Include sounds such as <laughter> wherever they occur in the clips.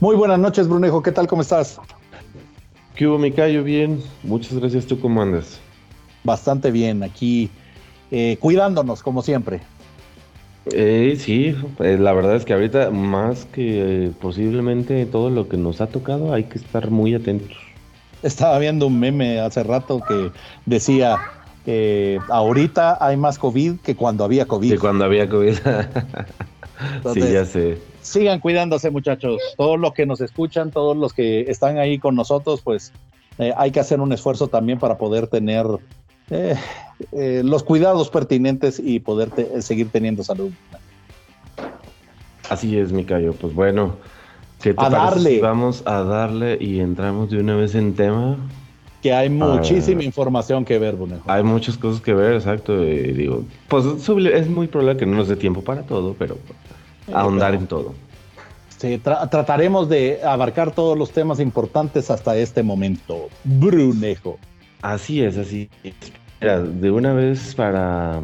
Muy buenas noches, Brunejo. ¿Qué tal? ¿Cómo estás? ¿Qué hubo, Micayo? Bien. Muchas gracias. ¿Tú cómo andas? Bastante bien. Aquí eh, cuidándonos, como siempre. Eh, sí, eh, la verdad es que ahorita más que eh, posiblemente todo lo que nos ha tocado hay que estar muy atentos. Estaba viendo un meme hace rato que decía, ahorita hay más COVID que cuando había COVID. Que cuando había COVID. <laughs> sí, ya sé. Sigan cuidándose muchachos, todos los que nos escuchan, todos los que están ahí con nosotros, pues hay que hacer un esfuerzo también para poder tener eh, eh, los cuidados pertinentes y poder seguir teniendo salud. Así es, Micayo. Pues bueno, a darle. vamos a darle y entramos de una vez en tema. Que hay muchísima información que ver, Bonejo. Hay muchas cosas que ver, exacto. digo, pues es muy probable que no nos dé tiempo para todo, pero ahondar en todo. Sí, trataremos de abarcar todos los temas importantes hasta este momento. Brunejo. Así es, así de una vez para,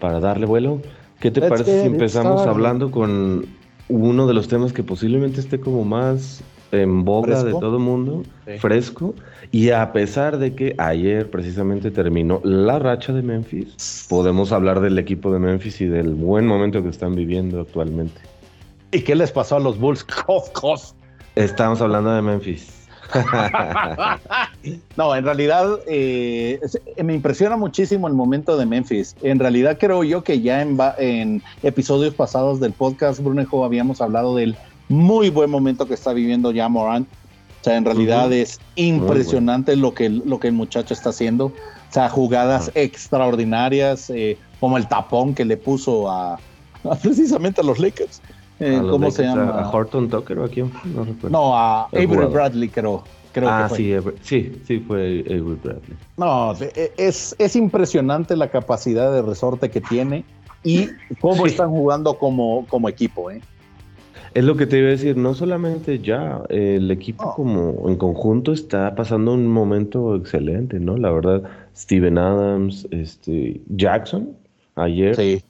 para darle vuelo, ¿qué te parece si empezamos hablando con uno de los temas que posiblemente esté como más en boga de todo el mundo, fresco, y a pesar de que ayer precisamente terminó la racha de Memphis, podemos hablar del equipo de Memphis y del buen momento que están viviendo actualmente. ¿Y qué les pasó a los Bulls? <laughs> Estamos hablando de Memphis. <laughs> no, en realidad eh, me impresiona muchísimo el momento de Memphis. En realidad creo yo que ya en, episodios pasados del podcast, Brunejo, habíamos hablado del muy buen momento que está viviendo ya Morant. O sea, en realidad es impresionante lo, que, lo que el muchacho está haciendo. O sea, jugadas extraordinarias, eh, como el tapón que le puso a, precisamente a los Lakers. Eh, ¿Cómo se llama? ¿A Horton Tucker o a quién? No recuerdo. No, a Avery Bradley, creo. creo ah, sí, sí, sí, fue Avery Bradley. No, e, es, es impresionante la capacidad de resorte que tiene y cómo están jugando como, como equipo, ¿eh? Es lo que te iba a decir, no solamente ya, el equipo como en conjunto está pasando un momento excelente, ¿no? La verdad, Steven Adams, este, Jackson, ayer. Sí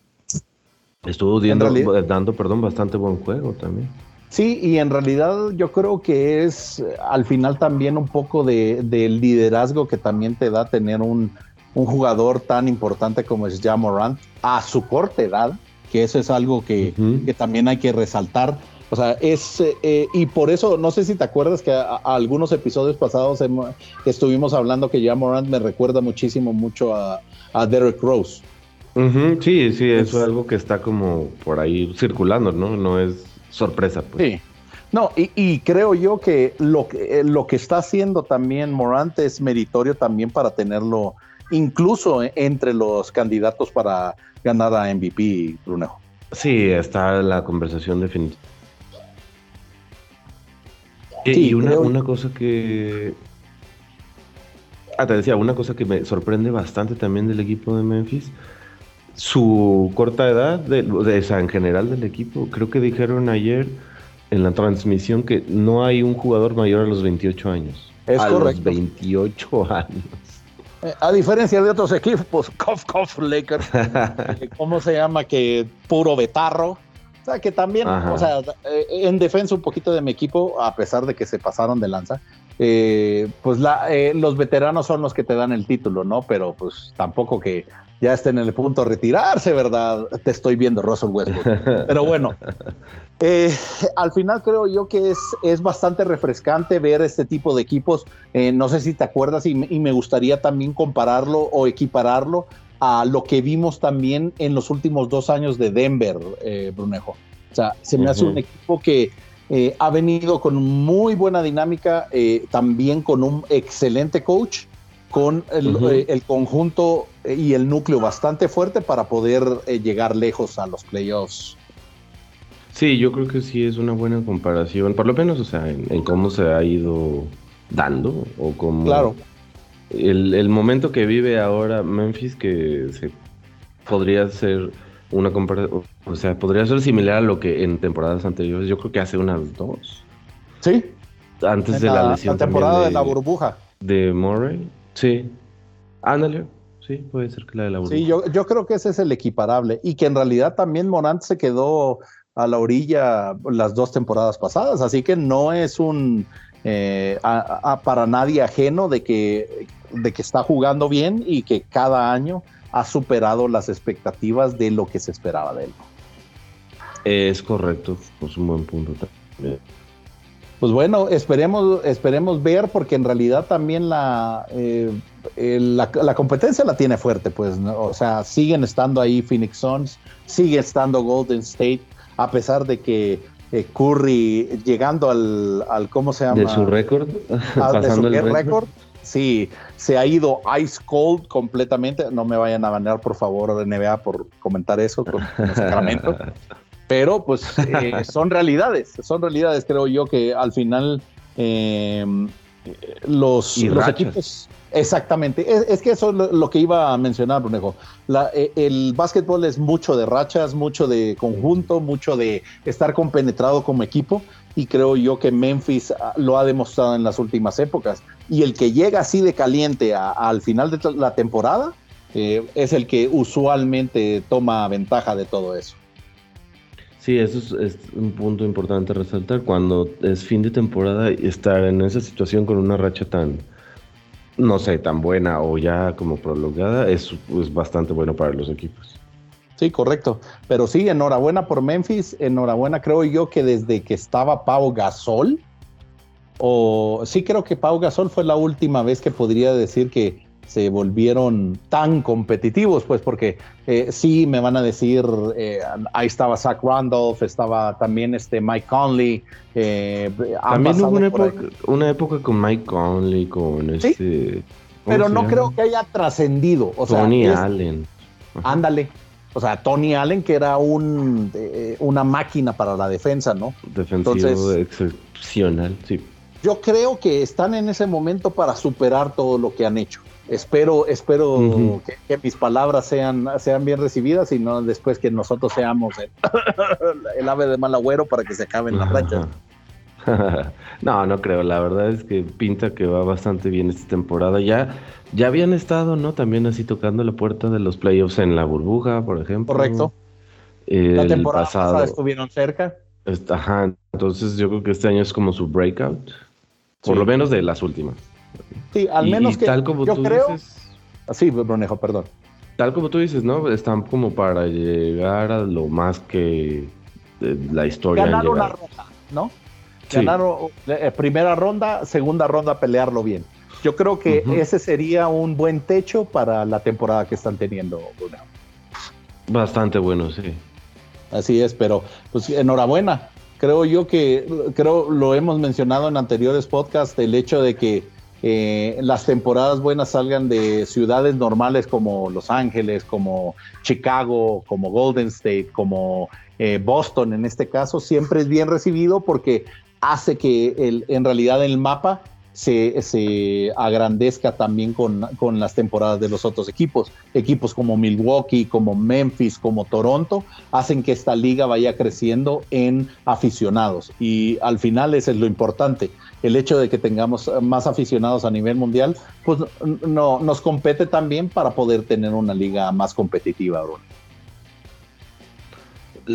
Estuvo dando, perdón, bastante buen juego también. Sí, y en realidad yo creo que es eh, al final también un poco de, del liderazgo que también te da tener un, jugador tan importante como es Ja Morant a su corta edad, que eso es algo que, también hay que resaltar. O sea, es, eh, y por eso, no sé si te acuerdas que a, algunos episodios pasados estuvimos hablando que Ja Morant me recuerda muchísimo mucho a, a Derek Rose. Sí, sí, eso es algo que está como por ahí circulando, ¿no? No es sorpresa. Pues. Sí. No, y, creo yo que lo, que eh, lo que está haciendo también Morant es meritorio también para tenerlo incluso entre los candidatos para ganar a MVP, Brunejo. Sí, está la conversación definitiva. Y una, una cosa que... Ah, te decía, una cosa que me sorprende bastante también del equipo de Memphis su corta edad, de, de, esa, en general del equipo, creo que dijeron ayer en la transmisión que no hay un jugador mayor a los 28 años. Es a correcto. Los 28 años. Eh, a diferencia de otros equipos, <laughs> Cough Cough Lakers, <laughs> ¿cómo se llama? Que puro betarro. O sea, que también, o sea, eh, en defensa un poquito de mi equipo, a pesar de que se pasaron de lanza, eh, pues la, los veteranos son los que te dan el título, ¿no? Pero pues tampoco que ya estén en el punto de retirarse, ¿verdad? Te estoy viendo, Russell Westbrook. <laughs> Pero bueno, eh, al final creo yo que es, es bastante refrescante ver este tipo de equipos. Eh, no sé si te acuerdas y, me gustaría también compararlo o equipararlo a lo que vimos también en los últimos dos años de Denver, eh, Brunejo. O sea, se me hace un equipo que ha venido con muy buena dinámica, también con un excelente coach con el, el, conjunto y el núcleo bastante fuerte para poder eh, llegar lejos a los playoffs. Sí, yo creo que sí es una buena comparación, por lo menos, o sea, en, cómo se ha ido dando o cómo... Claro. El, momento que vive ahora Memphis que se podría ser una comparación, o sea, podría ser similar a lo que en temporadas anteriores, yo creo que hace unas dos. Sí. Antes de la, lesión. La temporada de, la burbuja. De Murray, sí. Ándale, Sí, puede ser que la de la Sí, yo, yo creo que ese es el equiparable y que en realidad también Morant se quedó a la orilla las dos temporadas pasadas, así que no es un eh, para nadie ajeno de que, de que está jugando bien y que cada año ha superado las expectativas de lo que se esperaba de él. Es correcto, es un buen punto también. Pues bueno, esperemos, esperemos ver, porque en realidad también la, eh, la, competencia la tiene fuerte, pues, o sea, siguen estando ahí Phoenix Suns, sigue estando Golden State, a pesar de que eh, Curry llegando al, al, ¿cómo se llama? <laughs> <laughs> De su récord, el récord. Sí, se ha ido ice cold completamente. No me vayan a banear, por favor, NBA por comentar eso <laughs> con, Sacramento. Pero pues eh, son realidades, son realidades, creo yo, que al final eh, los, equipos... Exactamente, es, que eso es lo, que iba a mencionar, Brunejo. Eh, el básquetbol es mucho de rachas, mucho de conjunto, mucho de estar compenetrado como equipo y creo yo que Memphis ah, lo ha demostrado en las últimas épocas. Y el que llega así de caliente al final de la temporada es el que usualmente toma ventaja de todo eso. Sí, eso es, un punto importante resaltar. Cuando es fin de temporada, estar en esa situación con una racha tan, no sé, tan buena o ya como prolongada, es, bastante bueno para los equipos. Sí, correcto. Pero sí, enhorabuena por Memphis. Enhorabuena, creo yo que desde que estaba Pau Gasol, o sí creo que Pau Gasol fue la última vez que podría decir que se volvieron tan competitivos, pues porque eh, sí me van a decir, eh, ahí estaba Zach Randolph, estaba también este Mike Conley. Eh, también hubo una época, una época, con Mike Conley, con este... Pero no creo que haya trascendido. Tony Allen. Ándale. O sea, Tony Allen, que era un, una máquina para la defensa, ¿no? Defensivo excepcional, sí. Yo creo que están en ese momento para superar todo lo que han hecho espero, espero que, mis palabras sean, sean bien recibidas y no después que nosotros seamos el, <laughs> ave de mal agüero para que se acaben las rachas. <laughs> no, no creo. La verdad es que pinta que va bastante bien esta temporada. Ya, ya habían estado, ¿no? También así tocando la puerta de los playoffs en la burbuja, por ejemplo. Correcto. la temporada pasada estuvieron cerca. Ajá. Entonces yo creo que este año es como su breakout. Por lo menos de las últimas. Sí, al menos que tal como tú Dices, sí, Bronejo, perdón. Tal como tú dices, ¿no? Están como para llegar a lo más que la historia. Ganar una ronda, ¿no? Ganar eh, primera ronda, segunda ronda, pelearlo bien. Yo creo que ese sería un buen techo para la temporada que están teniendo, Bastante bueno, sí. Así es, pero pues enhorabuena. Creo yo que, creo lo hemos mencionado en anteriores podcasts, el hecho de que eh, las temporadas buenas salgan de ciudades normales como Los Ángeles, como Chicago, como Golden State, como eh, Boston en este caso, siempre es bien recibido porque hace que el, en realidad el mapa se, agrandezca también con, con, las temporadas de los otros equipos. Equipos como Milwaukee, como Memphis, como Toronto, hacen que esta liga vaya creciendo en aficionados. Y al final ese es lo importante. El hecho de que tengamos más aficionados a nivel mundial, pues no, nos compete también para poder tener una liga más competitiva, Bruno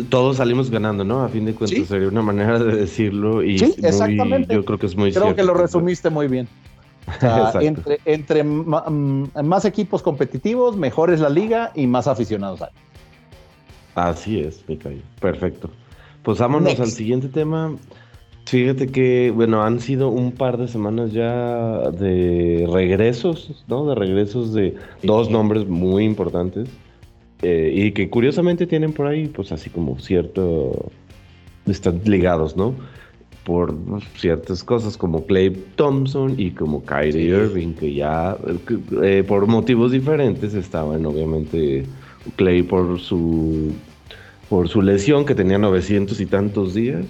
todos salimos ganando, ¿no? A fin de cuentas sería una manera de decirlo y sí, exactamente. yo creo que es muy Creo que lo resumiste muy bien. <laughs> entre, entre mm, más equipos competitivos, mejor es la liga y más aficionados hay. Así es, Micael. Perfecto. Pues vámonos al siguiente tema. Fíjate que, bueno, han sido un par de semanas ya de regresos, ¿no? De regresos de dos nombres muy importantes. Eh, y que curiosamente tienen por ahí, pues así como cierto, están ligados, ¿no? Por ciertas cosas como Clay Thompson y como Kyrie Irving, que ya eh, por motivos diferentes estaban, obviamente, Clay por su, por su lesión, que tenía 900 y tantos días.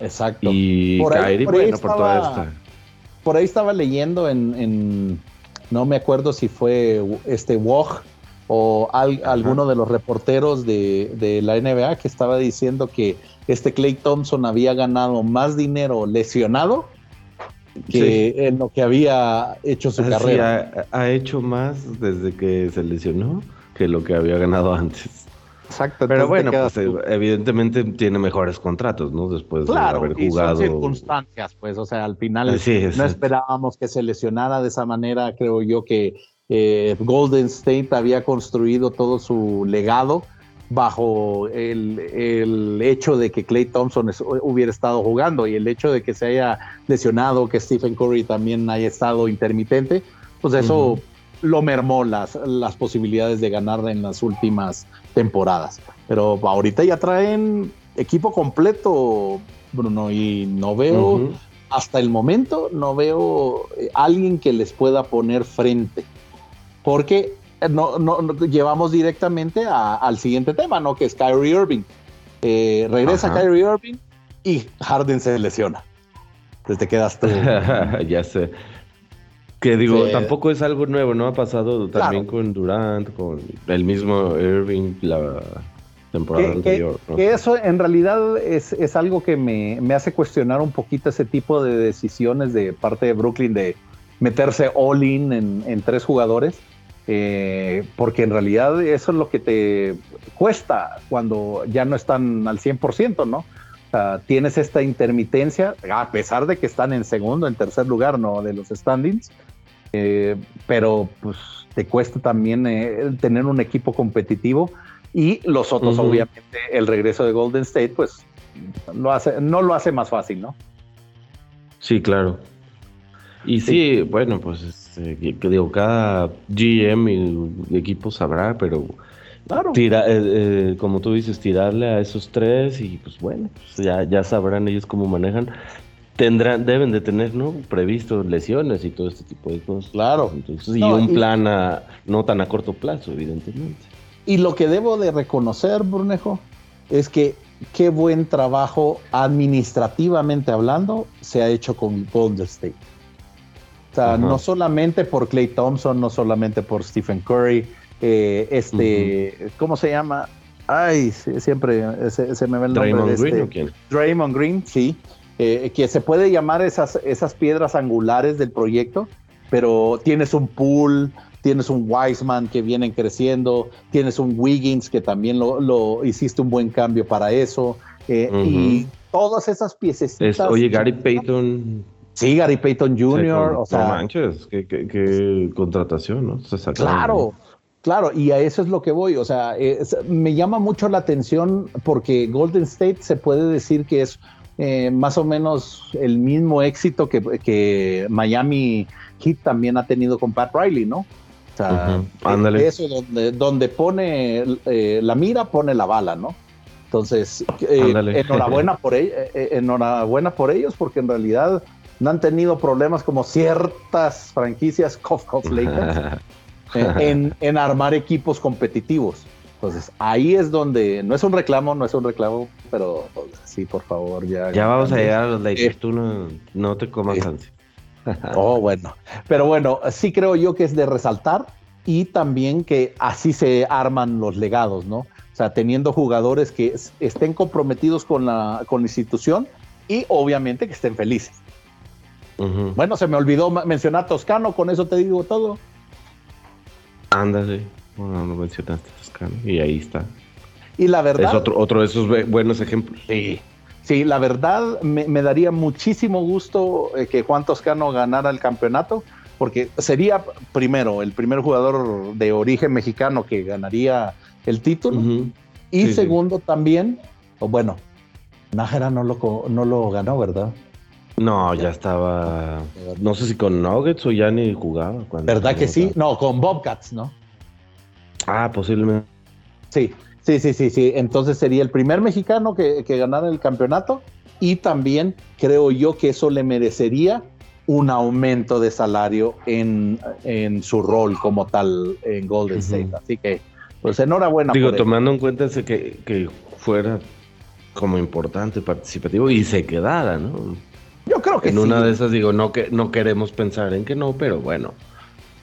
Exacto. Y Kyrie, bueno, por toda esta. Por ahí estaba leyendo en, en, no me acuerdo si fue este Woj o alguno de los reporteros de, la NBA que estaba diciendo que este Clay Thompson había ganado más dinero lesionado que en lo que había hecho su carrera. ha, hecho más desde que se lesionó que lo que había ganado antes. Exacto. Pero bueno, pues, evidentemente tiene mejores contratos, ¿no? Después de haber jugado. son circunstancias, pues, o sea, al final no esperábamos que se lesionara de esa manera. Creo yo que eh, Golden State había construido todo su legado bajo el, hecho de que Clay Thompson hubiera estado jugando y el hecho de que se haya lesionado, que Stephen Curry también haya estado intermitente, pues eso lo mermó las, las posibilidades de ganar en las últimas temporadas. Pero ahorita ya traen equipo completo, Bruno, y no veo, hasta el momento, no veo eh, alguien que les pueda poner frente. Porque no, no, llevamos directamente al siguiente tema, ¿no? Que es Kyrie Irving. Eh, regresa Kyrie Irving y Harden se lesiona. Entonces te quedas tú. <laughs> ya sé. Que digo, tampoco es algo nuevo, ¿no? Ha pasado también con Durant, con el mismo Irving la temporada anterior. Que eso en realidad es, es algo que me, me, hace cuestionar un poquito ese tipo de decisiones de parte de Brooklyn de meterse all in en, en tres jugadores eh, porque en realidad eso es lo que te cuesta cuando ya no están al 100%, ¿no? O sea, tienes esta intermitencia, a pesar de que están en segundo, en tercer lugar, ¿no? De los standings, eh, pero pues te cuesta también eh, tener un equipo competitivo y los otros, obviamente, el regreso de Golden State, pues lo hace, no lo hace más fácil, ¿no? Sí, claro. Y sí, bueno, pues este, que, digo, cada GM y equipo sabrá, pero tira, eh, eh, como tú dices, tirarle a esos tres y pues bueno, pues ya, ya sabrán ellos cómo manejan. Tendrán, deben de tener, ¿no? Previsto lesiones y todo este tipo de cosas. Claro. y un plan a, no tan a corto plazo, evidentemente. Y lo que debo de reconocer, Brunejo, es que qué buen trabajo administrativamente hablando se ha hecho con Golden State. O sea, no solamente por Clay Thompson, no solamente por Stephen Curry, eh, este, ¿cómo se llama? Ay, siempre se, me ve el nombre de este. Green, Draymond Green, sí. Eh, que se puede llamar esas, esas piedras angulares del proyecto, pero tienes un pool, tienes un Wiseman que vienen creciendo, tienes un Wiggins que también lo, hiciste un buen cambio para eso, eh, y todas esas piececitas. oye, Gary Payton Sí, Gary Payton Jr., o sea. No manches, qué, contratación, ¿no? claro, claro, y a eso es lo que voy. O sea, me llama mucho la atención porque Golden State se puede decir que es eh, más o menos el mismo éxito que, Miami Heat también ha tenido con Pat Riley, ¿no? O sea, eso donde, donde pone eh, la mira, pone la bala, ¿no? Entonces, eh, enhorabuena por enhorabuena por ellos, porque en realidad no han tenido problemas como ciertas franquicias Cof <laughs> Lakers en, en, armar equipos competitivos. Entonces, ahí es donde, no es un reclamo, no es un reclamo, pero sí, por favor, ya. Ya vamos a llegar a los Lakers, tú no, te comas ansia. <laughs> oh, bueno. Pero bueno, sí creo yo que es de resaltar y también que así se arman los legados, ¿no? O sea, teniendo jugadores que estén comprometidos con la, con la institución y obviamente que estén felices. Bueno, se me olvidó mencionar Toscano, con eso te digo todo. Ándale, bueno, no mencionaste Toscano y ahí está. Y la verdad. Es otro, otro de esos buenos ejemplos. Sí. Sí, la verdad me, daría muchísimo gusto eh, que Juan Toscano ganara el campeonato, porque sería primero el primer jugador de origen mexicano que ganaría el título. Y segundo también, o bueno, Nájera no lo, no lo ganó, ¿verdad? No, ya estaba. No sé si con Nuggets o ya ni jugaba. ¿Verdad que sí? No, con Bobcats, ¿no? Ah, posiblemente. Sí, sí, sí, sí, sí. Entonces sería el primer mexicano que, ganara el campeonato y también creo yo que eso le merecería un aumento de salario en, su rol como tal en Golden State. Así que, pues enhorabuena. Digo, tomando en cuenta ese que, que fuera como importante, participativo y se quedara, ¿no? Yo creo que en una de esas digo, no que no queremos pensar en que no, pero bueno.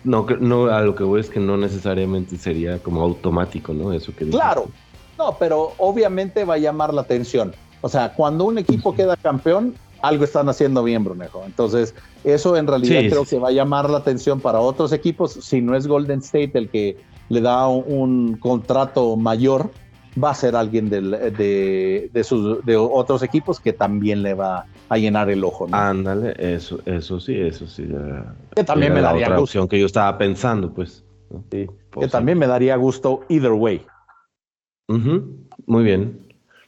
No, no a lo que voy es que no necesariamente sería como automático, ¿no? Eso que Claro. No, pero obviamente va a llamar la atención. O sea, cuando un equipo queda campeón, algo están haciendo bien, Brunejo. Entonces, eso en realidad creo que va a llamar la atención para otros equipos. Si no es Golden State el que le da un, contrato mayor, va a ser alguien de, de, sus, de otros equipos que también le va a llenar el ojo. Ándale, eso, eso sí, eso sí. que también me daría otra opción que yo estaba pensando, pues. que también me daría gusto either way. Muy bien.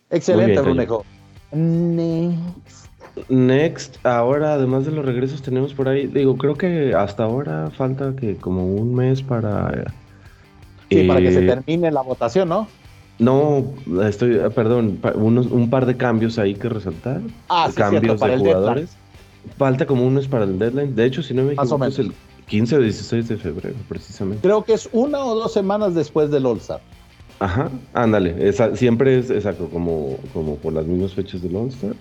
Excelente, Brunejo. Next. Next, ahora además de los regresos tenemos por ahí, digo, creo que hasta ahora falta que como un mes para... Sí, para que se eh, termine la votación, ¿no? No, estoy, perdón, unos, un par de cambios ahí que resaltar. Ah, cambios de jugadores. Falta como unos para el deadline. De hecho, si no me equivoco, es el 15 o 16 de febrero, precisamente. Creo que es una o dos semanas después del All-Star. Ajá, ándale. siempre es exacto, como, como por las mismas fechas del All-Star.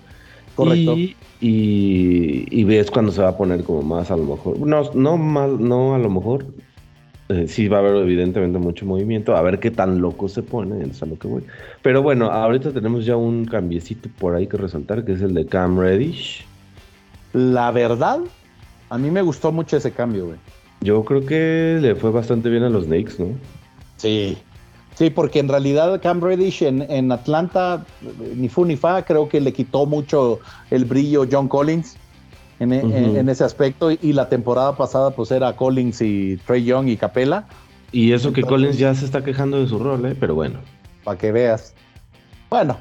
Correcto. Y, y, ves cuando se va a poner como más a lo mejor. No, no, más, no a lo mejor. Eh, sí va a haber evidentemente mucho movimiento, a ver qué tan loco se pone, es a lo que voy. Pero bueno, ahorita tenemos ya un cambiecito por ahí que resaltar, que es el de Cam Reddish. La verdad, a mí me gustó mucho ese cambio, güey. Yo creo que le fue bastante bien a los Knicks, ¿no? Sí, Sí, porque en realidad Cam Reddish en, Atlanta, ni fu ni fa, creo que le quitó mucho el brillo John Collins en, ese aspecto. Y la temporada pasada, pues era Collins y Trey Young y Capella. Y eso que Collins ya se está quejando de su rol, ¿eh? pero bueno. Para que veas. Bueno,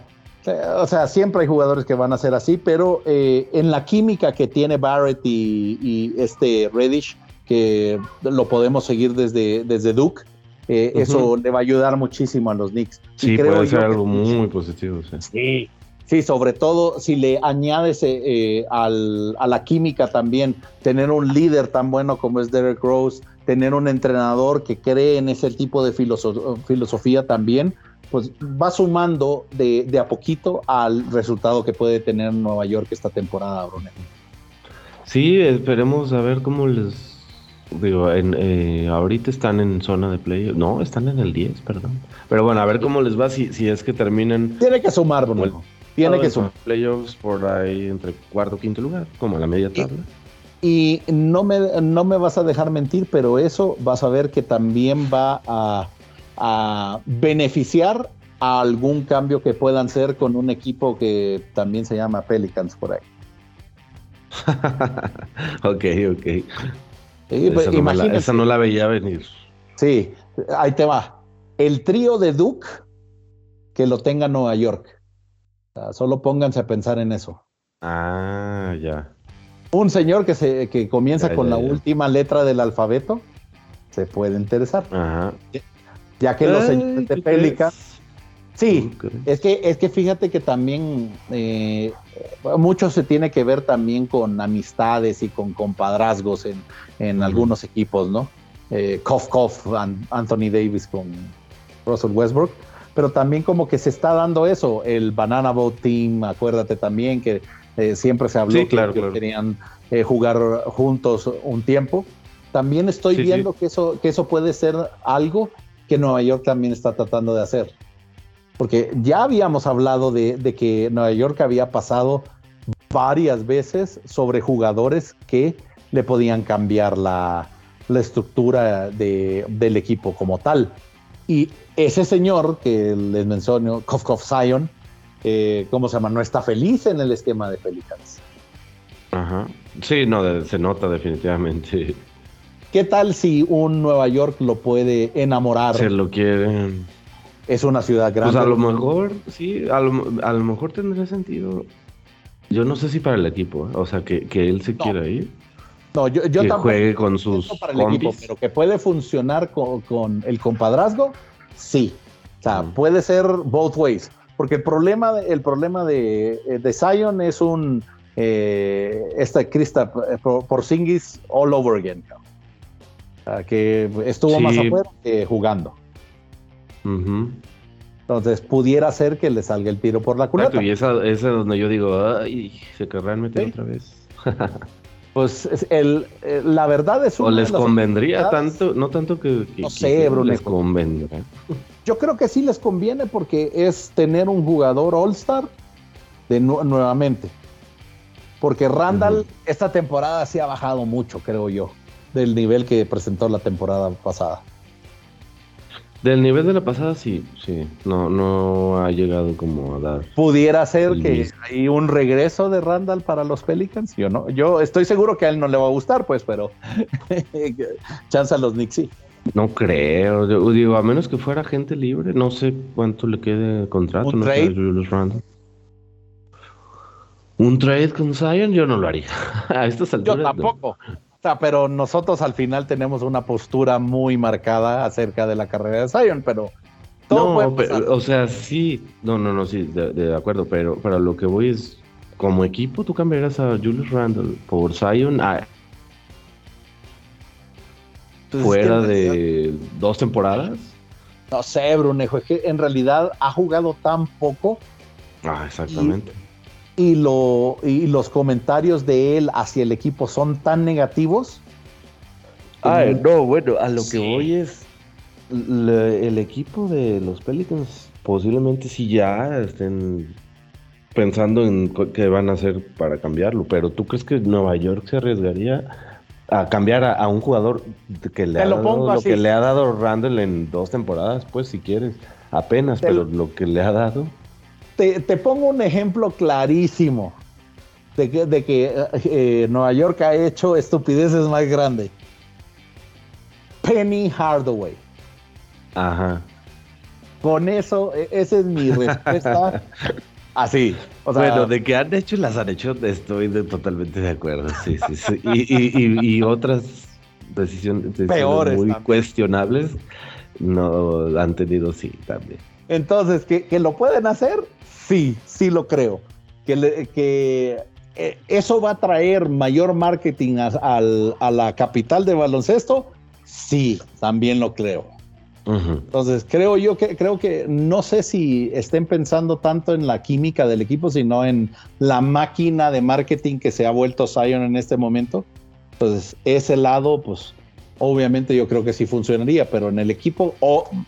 o sea, siempre hay jugadores que van a ser así, pero eh, en la química que tiene Barrett y, este Reddish, que lo podemos seguir desde, desde Duke eh, eso le va a ayudar muchísimo a los Knicks. Sí, puede ser algo muy positivo. Sí. sí. Sobre todo si le añades eh, a la química también, tener un líder tan bueno como es Derek Rose, tener un entrenador que cree en ese tipo de filosofía también, pues va sumando de, de, a poquito al resultado que puede tener Nueva York esta temporada, Bruno. Sí, esperemos a ver cómo les Digo, en, eh, ahorita están en zona de playoffs. No, están en el 10, perdón. Pero bueno, a ver cómo les va si, si es que terminan. Tiene que sumar, Bruno. Tiene que sumar. Playoffs por ahí entre cuarto y quinto lugar, como a la media tabla. Y, no, me, no me vas a dejar mentir, pero eso vas a ver que también va a, a beneficiar a algún cambio que puedan hacer con un equipo que también se llama Pelicans por ahí. <laughs> ok, ok. Pues, esa, no la, veía venir. Sí, ahí te va. El trío de Duke que lo tenga Nueva York. Solo pónganse a pensar en eso. Ah, ya. Un señor que, se, que comienza con la última letra del alfabeto se puede interesar. Ajá. Ya que los señores de Pélica. Sí, es que, es que fíjate que también eh, mucho se tiene que ver también con amistades y con compadrazgos en, en algunos equipos, ¿no? Eh, Kof Kof, Anthony Davis con Russell Westbrook, pero también como que se está dando eso, el Banana Boat Team, acuérdate también que eh, siempre se habló que, querían eh, jugar juntos un tiempo. También estoy viendo Que, eso, que eso puede ser algo que Nueva York también está tratando de hacer. Porque ya habíamos hablado de, de que Nueva York había pasado varias veces sobre jugadores que le podían cambiar la, estructura del equipo como tal. Y ese señor que les menciono, Kofkov Zion, eh, ¿cómo se llama? No está feliz en el esquema de Pelicans. Ajá. Sí, no, se nota definitivamente. ¿Qué tal si un Nueva York lo puede enamorar? Se lo quieren. Es una ciudad grande. Pues a lo mejor, sí, a lo, mejor tendría sentido. Yo no sé si para el equipo, ¿eh? o sea, que, él se quiera ir. No, yo, yo que juegue con sus para el equipo, pero que puede funcionar con, el compadrazgo, sí. O sea, puede ser both ways. Porque el problema, el problema de, eh, de Zion es un eh, esta Krista eh, Porzingis all over again. O sea, que estuvo más afuera que jugando. Entonces pudiera ser que le salga el tiro por la culata. y esa, esa es donde yo digo, ay, se querrán meter otra vez. <laughs> Pues el, eh, la verdad es O les convendría tanto, no tanto que, no sé, Bruno. les convendrá. Yo creo que sí les conviene porque es tener un jugador All-Star de nuevamente. Porque Randall esta temporada sí ha bajado mucho, creo yo, del nivel que presentó la temporada pasada. Del nivel de la pasada, sí, sí. No, no ha llegado como a dar. ¿Pudiera ser que hay un regreso de Randall para los Pelicans? Yo no. Yo estoy seguro que a él no le va a gustar, pues, pero <laughs> chance a los Knicks sí. No creo. digo, a menos que fuera gente libre, no sé cuánto le quede de contrato. ¿Un no trade? Randall. Un trade con Zion yo no lo haría. <laughs> a estas alturas. Yo tampoco pero nosotros al final tenemos una postura muy marcada acerca de la carrera de Zion, pero todo no, o sea, sí, no, no, no, sí, de, acuerdo, pero para lo que voy es, como equipo, tú cambiarás a Julius Randle por Zion pues fuera de dos temporadas. No sé, Brunejo, es que en realidad ha jugado tan poco. Ah, exactamente y, lo, y los comentarios de él hacia el equipo son tan negativos. Ah, no, bueno, a lo que voy es el equipo de los Pelicans posiblemente sí ya estén pensando en qué van a hacer para cambiarlo, pero ¿tú crees que Nueva York se arriesgaría a cambiar a, un jugador que le, ha dado, lo que le ha dado Randall en dos temporadas? Pues si quieres, apenas, pero lo que le ha dado te, pongo un ejemplo clarísimo de que, de que eh, Nueva York ha hecho estupideces más grandes. Penny Hardaway. Ajá. Con eso, e, esa es mi respuesta. <laughs> Así. bueno, de que han hecho las han hecho, estoy totalmente de acuerdo. Sí, sí, sí. Y, otras decisiones, Peores muy cuestionables no han tenido, sí, también. Entonces, ¿que, que lo pueden hacer? Sí, sí lo creo. Que, que eh, eso va a traer mayor marketing a, la capital de baloncesto. Sí, también lo creo. Entonces, creo yo que creo que no sé si estén pensando tanto en la química del equipo, sino en la máquina de marketing que se ha vuelto Zion en este momento. Entonces, ese lado, pues, obviamente yo creo que sí funcionaría, pero en el equipo,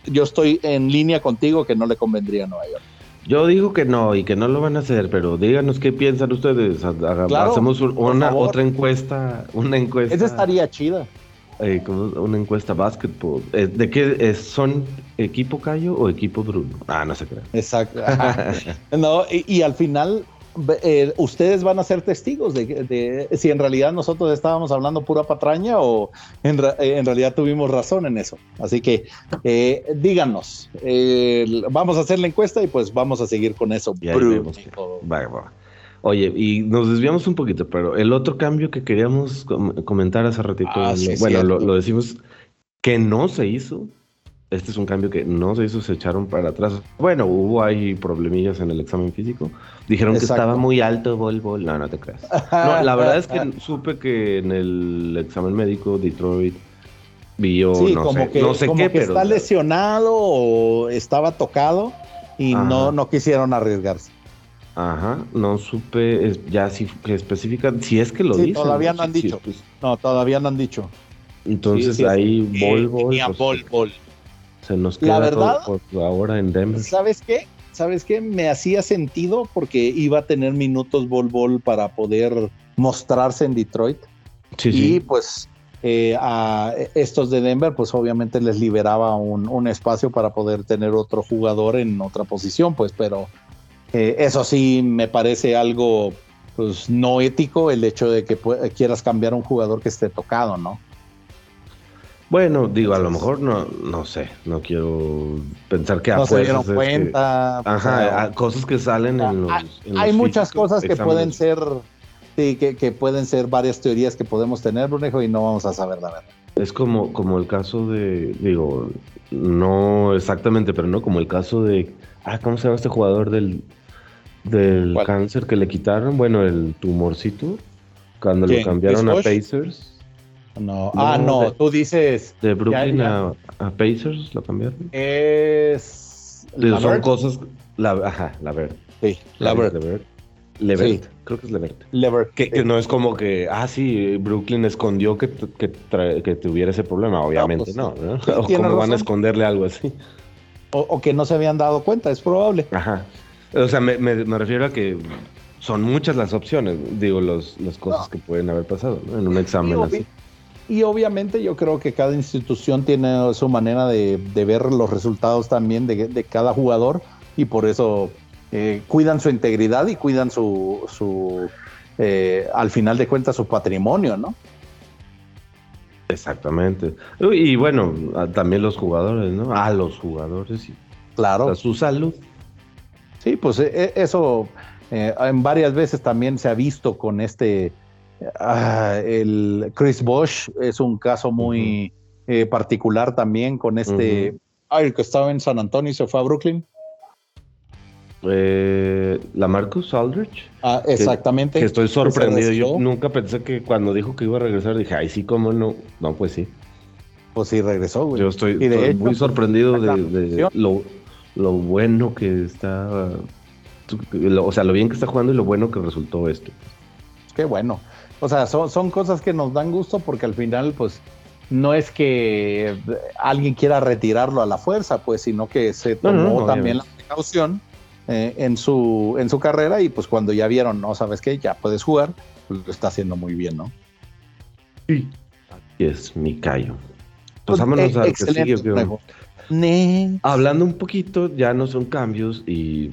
yo estoy en línea contigo que no le convendría a Nueva York. Yo digo que no y que no lo van a hacer, pero díganos qué piensan ustedes. Hacemos una otra encuesta, una encuesta. Esa estaría chida. Eh, una encuesta básquetbol. Eh, ¿De qué es? ¿Son equipo Cayo o equipo Bruno? Ah, no se crea. Exacto. <laughs> <laughs> no, y, al final eh, ustedes van a ser testigos de, si en realidad nosotros estábamos hablando pura patraña o en, eh, realidad tuvimos razón en eso. Así que eh, díganos, vamos a hacer la encuesta y pues vamos a seguir con eso. Oye, y nos desviamos un poquito, pero el otro cambio que queríamos comentar hace ratito, ah, bueno, lo decimos que no se hizo este es un cambio que no se hizo, se echaron para atrás. Bueno, hubo ahí problemillas en el examen físico. Dijeron que estaba muy alto bol. No, no te creas. No, la verdad es que <laughs> supe que en el examen médico Detroit vio no, sé, no sé qué, pero está lesionado o estaba tocado y no no quisieron arriesgarse. Ajá, no supe ya si que especifican, si es que lo sí, Todavía no han dicho. Pues. No, todavía no han dicho. Entonces ahí bol bol. Se nos queda la verdad, ahora en Denver. ¿Sabes qué? ¿Sabes qué? Me hacía sentido porque iba a tener minutos Bol Bol para poder mostrarse en Detroit. Sí, y pues eh, a estos de Denver, pues obviamente les liberaba un, espacio para poder tener otro jugador en otra posición, pues, pero eh, eso sí me parece algo pues no ético el hecho de que quieras cambiar a un jugador que esté tocado, ¿no? Bueno, digo, a lo mejor no, no sé, no quiero pensar que no se dieron cuenta. ajá, cosas que salen en los. hay muchas cosas que pueden ser, sí, que, que, pueden ser varias teorías que podemos tener, Brunejo, y no vamos a saber la verdad. Es como, como el caso de, digo, no exactamente, pero no como el caso de, ah, ¿cómo se llama este jugador del, del cáncer que le quitaron? Bueno, el tumorcito, cuando lo cambiaron a Pacers. No. ah, no, tú dices. De Brooklyn A, Pacers lo cambiaron. Es. son cosas. La, ajá, la verde. Sí, la verde. Levert, creo que es Levert. Levert. Que, que, no es como que, ah, sí, Brooklyn escondió que, que, que tuviera ese problema. Obviamente no. Pues, ¿no? <laughs> o cómo van a esconderle algo así. O, o, que no se habían dado cuenta, es probable. Ajá. O sea, me, me, me refiero a que son muchas las opciones, digo, los, las cosas que pueden haber pasado ¿no? en un examen así y, obviamente yo creo que cada institución tiene su manera de, ver los resultados también de, cada jugador y por eso eh, cuidan su integridad y cuidan su, su eh, al final de cuentas, su patrimonio, ¿no? Exactamente. Y bueno, también los jugadores, ¿no? A los jugadores y claro. a su salud. Sí, pues e, e, eso en varias veces también se ha visto con este Ah, el Chris Bosch es un caso muy eh, particular también con este. el que estaba en San Antonio y se fue a Brooklyn. Eh, la Marcus Aldrich. Ah, exactamente. Que, estoy sorprendido. Yo nunca pensé que cuando dijo que iba a regresar, dije, ay, sí, cómo no. No, pues sí. Pues sí, regresó, güey. Yo estoy, muy sorprendido de, lo, lo, bueno que está. o sea, lo bien que está jugando y lo bueno que resultó esto. Qué bueno. O sea, son, cosas que nos dan gusto porque al final, pues, no es que alguien quiera retirarlo a la fuerza, pues, sino que se tomó también la precaución eh, en, su, en su carrera y pues cuando ya vieron, no, sabes qué, ya puedes jugar, pues lo está haciendo muy bien, ¿no? Sí. Aquí es mi callo. Pues, Pasámonos al que sigue. Hablando un poquito, ya no son cambios y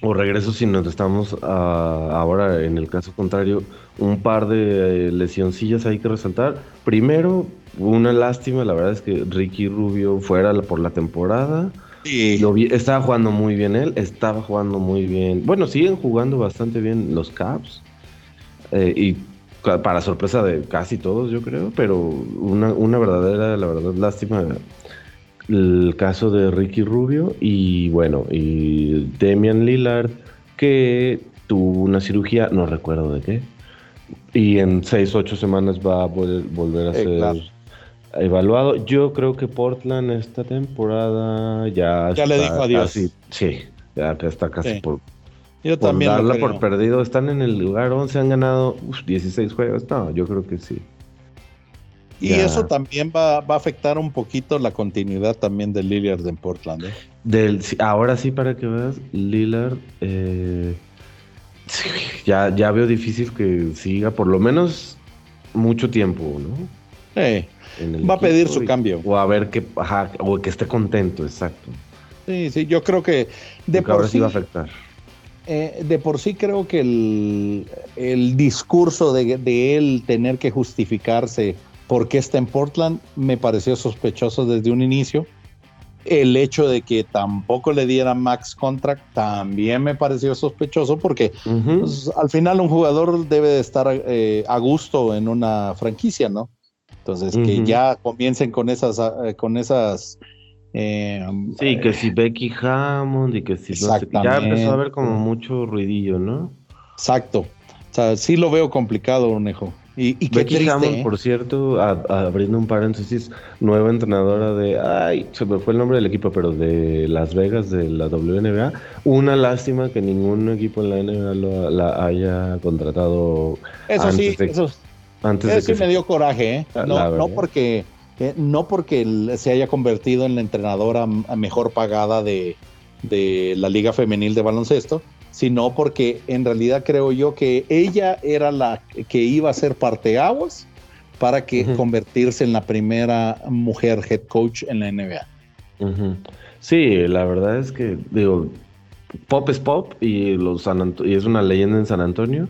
o regreso si nos estamos ah, ahora en el caso contrario un par de eh, lesioncillas hay que resaltar. Primero una lástima la verdad es que Ricky Rubio fuera por la temporada. Sí. estaba jugando muy bien él estaba jugando muy bien. Bueno siguen jugando bastante bien los Caps eh, y para sorpresa de casi todos yo creo pero una, una verdadera la verdad lástima el caso de Ricky Rubio y bueno, y Demian Lillard que tuvo una cirugía, no recuerdo de qué, y en 6, 8 semanas va a volver a eh, ser evaluado. Yo creo que Portland esta temporada ya... Ya le dijo adiós. sí, ya está casi por... Yo también darla por perdido. Están en el lugar 11, han ganado 16 juegos. No, yo creo que sí. Y eso también va, a afectar un poquito la continuidad también de Lillard en Portland. ¿eh? Del, ahora sí, para que veas, Lillard eh, ya, ya veo difícil que siga por lo menos mucho tiempo, ¿no? va a pedir su cambio. O a ver que, o que esté contento, exacto. Sí, sí, yo creo que de por sí va a afectar. Eh, de por sí creo que el, discurso de, de, él tener que justificarse porque está en Portland me pareció sospechoso desde un inicio. El hecho de que tampoco le diera max contract también me pareció sospechoso porque pues, al final un jugador debe de estar eh, a gusto en una franquicia, ¿no? Entonces que ya comiencen con esas, eh, con esas. Eh, sí, que si Becky Hammond y que si ya empezó a haber como mucho ruidillo, ¿no? Exacto. O sea, sí lo veo complicado, Unejo. Y, y Becky Hammond, ¿eh? por cierto, abriendo un paréntesis, nueva entrenadora de, ay, se me fue el nombre del equipo, pero de Las Vegas, de la WNBA. Una lástima que ningún equipo en la NBA la haya contratado. Eso sí, eso, antes sí me dio coraje, ¿eh? No, no porque, eh, no porque se haya convertido en la entrenadora mejor pagada de, de la Liga Femenil de Baloncesto, sino porque en realidad creo yo que ella era la que iba a ser parteaguas para que convertirse en la primera mujer head coach en la NBA. Sí, la verdad es que digo, pop es pop y los y es una leyenda en San Antonio.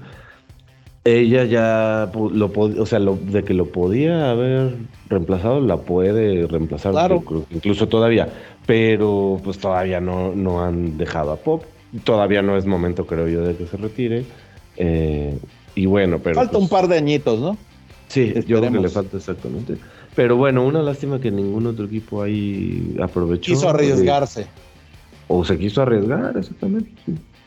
Ella ya lo o sea, lo, de que lo podía haber reemplazado, la puede reemplazar claro. incluso todavía, pero pues todavía no, no han dejado a Pop todavía no es momento, creo yo, de que se retire. Eh, y bueno, pero. Falta un pues par de añitos, ¿no? Sí, yo creo que le falta exactamente. Pero bueno, una lástima que ningún otro equipo ahí aprovechó. Quiso arriesgarse. o se quiso arriesgar, exactamente.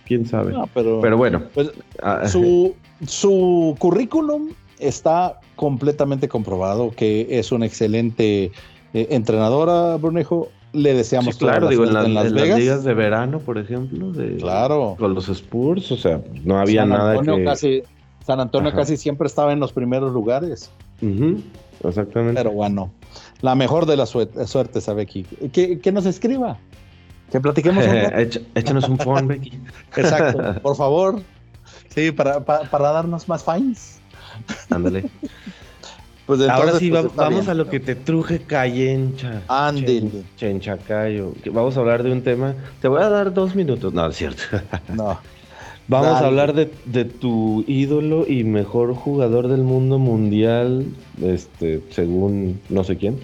Quién sabe. pero, pero, bueno. Pues, ah, <laughs> su, su currículum está completamente comprobado que es una excelente eh, entrenadora, Brunejo le deseamos claro, digo, en, las, ligas de verano, por ejemplo, de, claro. con los Spurs, o sea, no había nada que... Casi, San Antonio casi siempre estaba en los primeros lugares. exactamente. Pero bueno, la mejor de las suertes sabe Becky. Que, que nos escriba, que platiquemos un <laughs> Échanos un phone, Becky. Exacto, por favor. <laughs> Sí, para, para, darnos más fines. Ándale. Pues Ahora sí, pues, vamos a lo que te truje Cayencha. Ándele. Chenchacayo. Vamos a hablar de un tema. Te voy a dar dos minutos. No, es cierto. <laughs> No. Vamos a hablar de, de, tu ídolo y mejor jugador del mundo mundial, este, según no sé quién,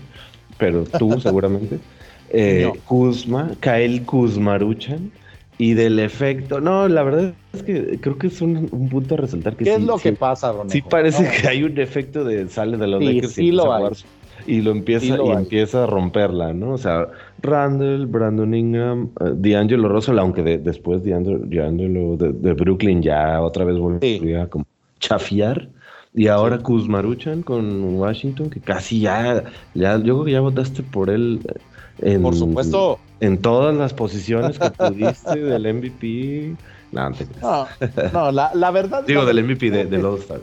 pero tú seguramente. <laughs> Eh, Kuzma, Kael Kuzmaruchan y del efecto. No, la verdad es que creo que es un, punto a resaltar. Que ¿Qué es lo que pasa, Ronald? Sí parece que hay un efecto de sale de los sí, Lakers y, lo y lo empieza y empieza a romperla, ¿no? O sea, Randall, Brandon Ingram, uh, D'Angelo Russell, aunque después D'Angelo, de, Brooklyn ya otra vez volvió a como chafiar. Y ahora Kuzmaruchan con Washington, que casi ya, ya, yo creo que ya votaste por él por supuesto. En todas las posiciones que pudiste <laughs> del MVP. No, no, la, verdad. Digo, del MVP de, de Star.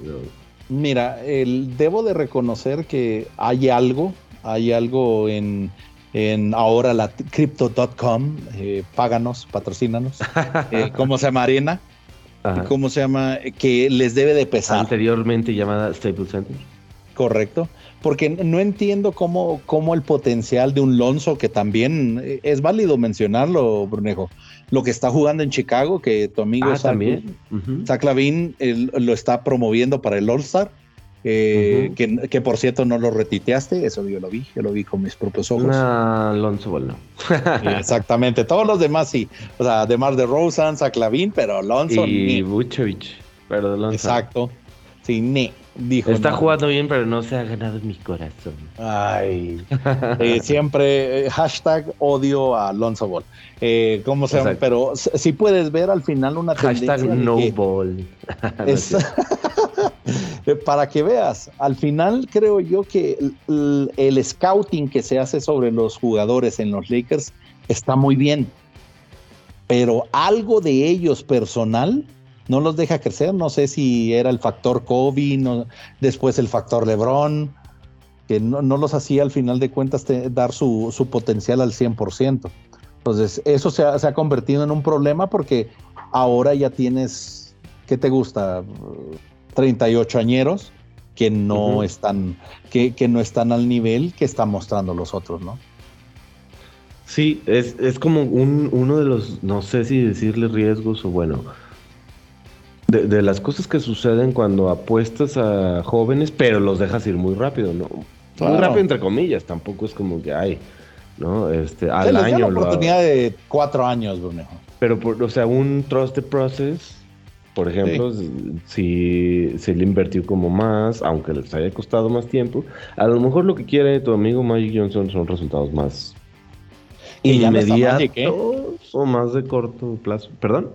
Mira, el, debo de reconocer que hay algo, hay algo en, en ahora la crypto.com, eh, páganos, patrocínanos, <laughs> eh, ¿cómo se llama Arena? ¿Cómo se llama? Que les debe de pesar. Anteriormente llamada Staples Center. Correcto porque no entiendo cómo, cómo el potencial de un Lonzo, que también eh, es válido mencionarlo, Brunejo, lo que está jugando en Chicago, que tu amigo ah, también. Zach Lavin lo está promoviendo para el All-Star. Eh, que, por cierto no lo retiteaste, eso yo lo vi, yo lo vi con mis propios ojos. No, <laughs> Alonso, bueno. Exactamente, todos los demás sí. O sea, además de Rosen, Zach Lavin, pero Alonso. Y Vucevic, pero Alonso. Exacto. Sí, Está jugando bien, pero no se ha ganado mi corazón. Ay. <laughs> Eh, siempre, eh, hashtag odio a Alonso Ball. Eh, ¿Cómo se llama? Pero si puedes ver al final una hashtag no ball. <laughs> <laughs> para que veas, al final creo yo que el scouting que se hace sobre los jugadores en los Lakers está muy bien. Pero algo de ellos personal no los deja crecer. No sé si era el factor Kobe, no, después el factor LeBron, que no, los hacía al final de cuentas dar su, potencial al 100%. Entonces, eso se ha, convertido en un problema porque ahora ya tienes, ¿qué te gusta? 38 añeros que no están, que, no están al nivel que están mostrando los otros, ¿no? Sí, es, es como un, uno de los, no sé si decirle riesgos o bueno, de, las cosas que suceden cuando apuestas a jóvenes, pero los dejas ir muy rápido, ¿no? Muy rápido entre comillas, tampoco es como que hay, ¿no? Este, al año. una oportunidad de cuatro años, Bruno. Pero, por, o sea, un trusted process, por ejemplo, si, se le invirtió como más, aunque les haya costado más tiempo, a lo mejor lo que quiere tu amigo Magic Johnson son resultados más inmediatos ¿eh? o más de corto plazo. ¿Perdón?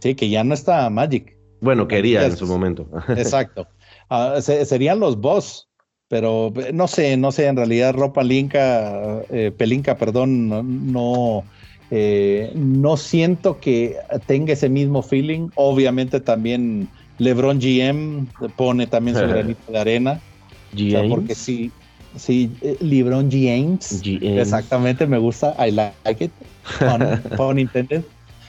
Sí, que ya no está Magic. Bueno, quería en su momento. <laughs> Exacto. Ah, serían los boss, pero no sé, no sé, en realidad Ropa Linka, eh, Pelinka, perdón, no, eh, no, siento que tenga ese mismo feeling. Obviamente también LeBron GM pone también su <laughs> granito de arena. porque sí, sí, eh, LeBron James. Exactamente, me gusta. I like it. Pun, <laughs> intended.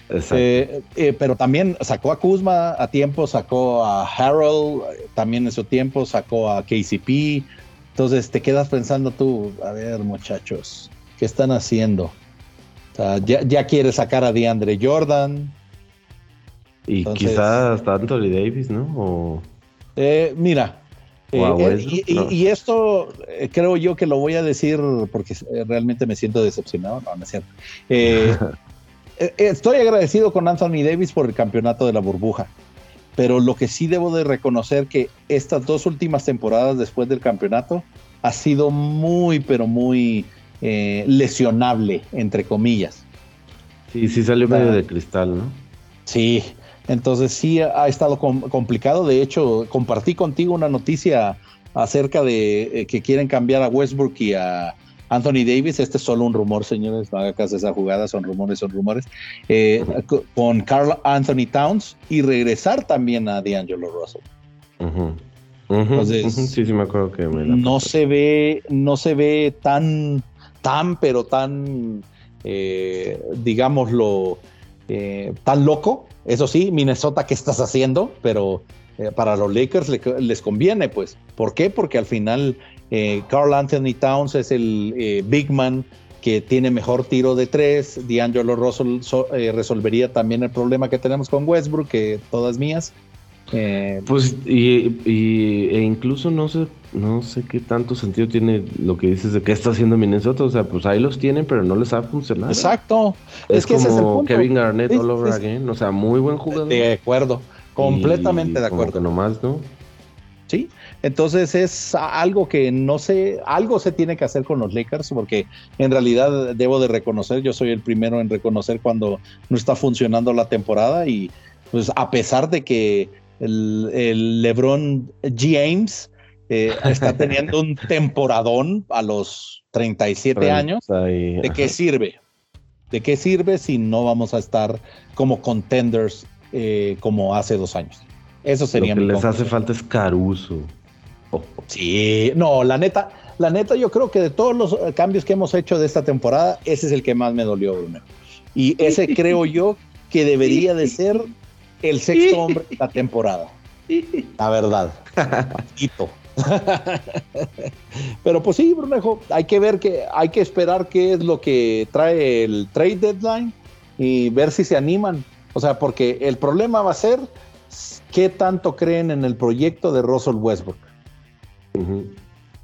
Eh, eh, pero también sacó a Kuzma a tiempo, sacó a Harold también en su tiempo, sacó a KCP. Entonces te quedas pensando tú, a ver muchachos, ¿qué están haciendo? ya, ya quiere sacar a DeAndre Jordan. Y quizás hasta Anthony Davis, ¿no? Eh, mira, y, esto creo yo que lo voy a decir porque realmente me siento decepcionado, no, no es cierto. Eh, <laughs> estoy agradecido con Anthony Davis por el campeonato de la burbuja, pero lo que sí debo de reconocer que estas dos últimas temporadas después del campeonato ha sido muy, pero muy eh, lesionable, entre comillas. Sí, sí salió medio de cristal, ¿no? Sí, entonces sí ha estado complicado. De hecho, compartí contigo una noticia acerca de eh, que quieren cambiar a Westbrook y a Anthony Davis, este es solo un rumor, señores, no haga caso de esa jugada, son rumores, son rumores, eh, con Carl Anthony Towns y regresar también a D'Angelo Russell. Entonces, sí, sí me acuerdo que no se ve, no se ve tan, tan, pero tan, eh, digámoslo, eh, tan loco. Eso sí, Minnesota, ¿qué estás haciendo? Pero eh, para los Lakers les conviene, pues. ¿Por qué? Porque al final eh, Carl Anthony Towns es el eh, big man que tiene mejor tiro de tres. D'Angelo Russell resolvería también el problema que tenemos con Westbrook, que todas mías. pues y, e incluso no sé no sé qué tanto sentido tiene lo que dices de que está haciendo Minnesota. O sea, pues ahí los tienen, pero no les ha funcionado. Exacto. Es, que como Kevin Garnett all over again. O sea, muy buen jugador. De acuerdo. Completamente de acuerdo. Que nomás, ¿no? Sí, entonces es algo que no sé, algo se tiene que hacer con los Lakers, porque en realidad debo de reconocer, yo soy el primero en reconocer cuando no está funcionando la temporada y pues a pesar de que el, LeBron James eh, está <laughs> teniendo un temporadón a los 37 años, ¿de qué sirve? ¿De qué sirve si no vamos a estar como contenders eh, como hace dos años. Eso sería Lo que les hace falta es Caruso. Sí, no, la neta, la neta, yo creo que de todos los eh, cambios que hemos hecho de esta temporada, ese es el que más me dolió, Bruno. Y ese <laughs> creo yo que debería de ser el sexto hombre de la temporada. <laughs> La verdad. <laughs> Pero pues sí, Brunejo, hay que ver que hay que esperar qué es lo que trae el trade deadline y ver si se animan. O sea, porque el problema va a ser qué tanto creen en el proyecto de Russell Westbrook.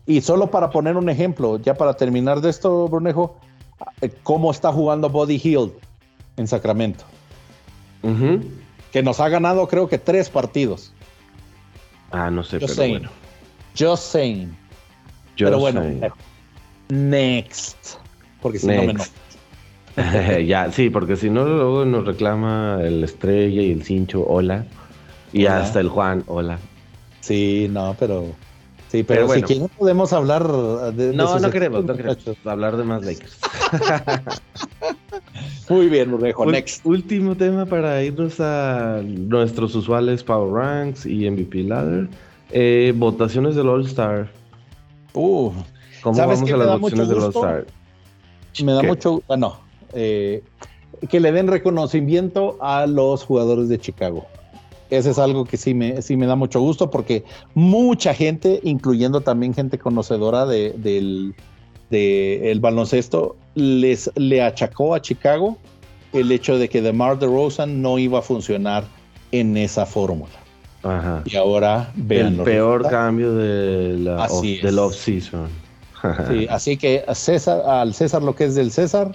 Y solo para poner un ejemplo, ya para terminar de esto, Brunejo, eh, cómo está jugando Body Hill en Sacramento. Que nos ha ganado creo que tres partidos. Ah, no sé, pero bueno. Just saying. pero bueno, next. Porque si no me <laughs> ya, sí, porque si no, luego nos reclama el Estrella y el Cincho, hola. Y hasta el Juan, hola. Sí, no, pero. Sí, pero, si quieren podemos hablar de. No, no queremos, no queremos hablar de más Lakers. <laughs> Muy bien, Urrejo, next. Último tema para irnos a nuestros usuales Power Ranks y MVP Ladder. Eh, votaciones del All Star. Uh, ¿Cómo vamos a las votaciones del All Star? Me da mucho. Bueno, eh, que le den reconocimiento a los jugadores de Chicago. Ese es algo que sí me, sí me da mucho gusto porque mucha gente, incluyendo también gente conocedora del, baloncesto, les, le achacó a Chicago el hecho de que DeMar DeRozan no iba a funcionar en esa fórmula. Y ahora vean. El peor cambio de la del off-season. <laughs> <laughs> así que César, al César lo que es del César,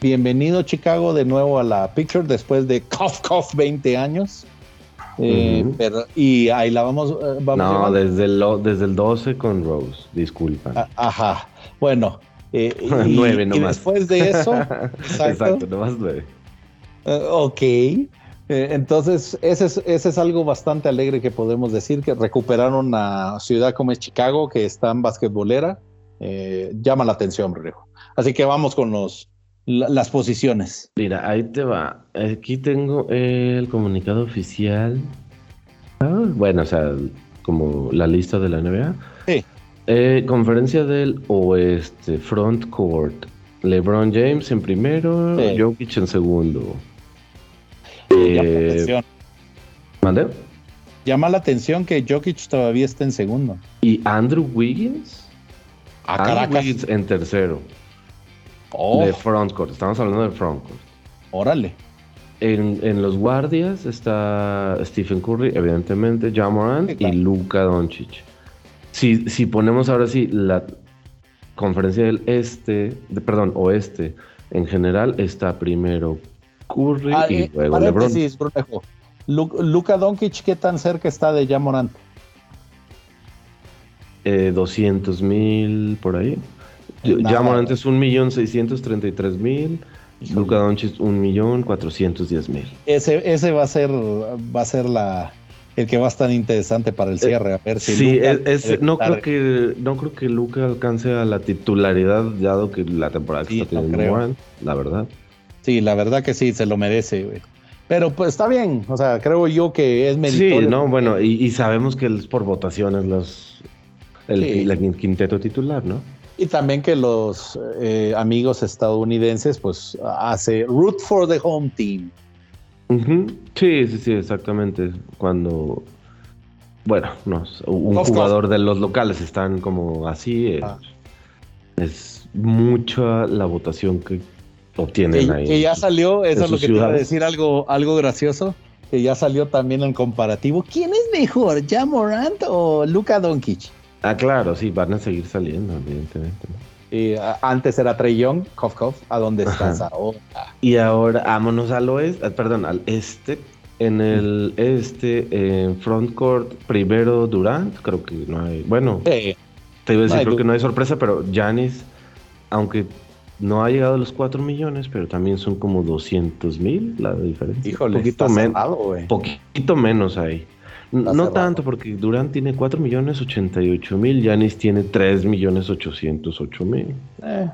Bienvenido Chicago de nuevo a la picture después de Cough Cough 20 años. Eh, y ahí la vamos. Eh, no, desde el, desde el 12 con Rose, disculpa. Ah, ajá. Bueno. Eh, <laughs> nueve nomás. después de eso. <laughs> exacto, nomás nueve. ok. entonces, ese es, ese es algo bastante alegre que podemos decir, que recuperaron una ciudad como es Chicago, que está en basquetbolera. llama la atención, Rejo. Así que vamos con los las posiciones. Mira, ahí te va. Aquí tengo el comunicado oficial. Ah, bueno, o sea, como la lista de la NBA. Sí. Eh, conferencia del Oeste, Front Court. LeBron James en primero, Jokic en segundo. Eh, ¿Mande? Llama la atención que Jokic todavía está en segundo. ¿Y Andrew Wiggins? A ah, Andrew Wiggins en tercero. Oh. De frontcourt, estamos hablando de frontcourt. Órale. En, los guardias está Stephen Curry, evidentemente, Jamoran y Luka Doncic. Si, si ponemos ahora sí la conferencia del este, perdón, oeste, en general está primero Curry ah, y eh, luego LeBron. Luka Doncic, ¿qué tan cerca está de Jamoran? Eh, 200 mil por ahí. Ya Morant un millón seiscientos treinta y tres mil. Luka Doncic un millón cuatrocientos diez mil. Ese, ese va a ser, va a ser la, el que va a estar interesante para el eh, cierre. A ver si sí, no creo que no creo que Luca alcance a la titularidad, dado que la temporada que está teniendo la verdad. Sí, la verdad que sí, se lo merece, Pero pues está bien, o sea, creo yo que es meritorio. Sí, no, bueno, y, sabemos que es por votaciones los el quinteto titular, ¿no? Y también que los eh, amigos estadounidenses, pues, hace root for the home team. Sí, sí, sí, exactamente. Cuando bueno, no, un jugador de los locales están como así. Eh, ah. Es mucha la votación que obtienen ahí. Que ya salió, eso es lo que te iba a decir, algo, algo gracioso, que ya salió también en comparativo. ¿Quién es mejor, ¿Ya Morant o Luka Doncic? Ah, claro, sí, van a seguir saliendo, evidentemente. Y, antes era Trey Young, Kof Kof, ¿a dónde estás ahora? Y ahora, vámonos al oeste, ah, perdón, al este, en el este, en frontcourt, primero Durant, creo que no hay. Bueno, te iba a decir, creo que no hay sorpresa, pero Janis, aunque no ha llegado a los 4 millones, pero también son como 200 mil la diferencia. Híjole, poquito, poquito menos ahí. No tanto, porque Durant tiene 4 millones 88 mil, Janis tiene 3 millones 808 mil. Eh,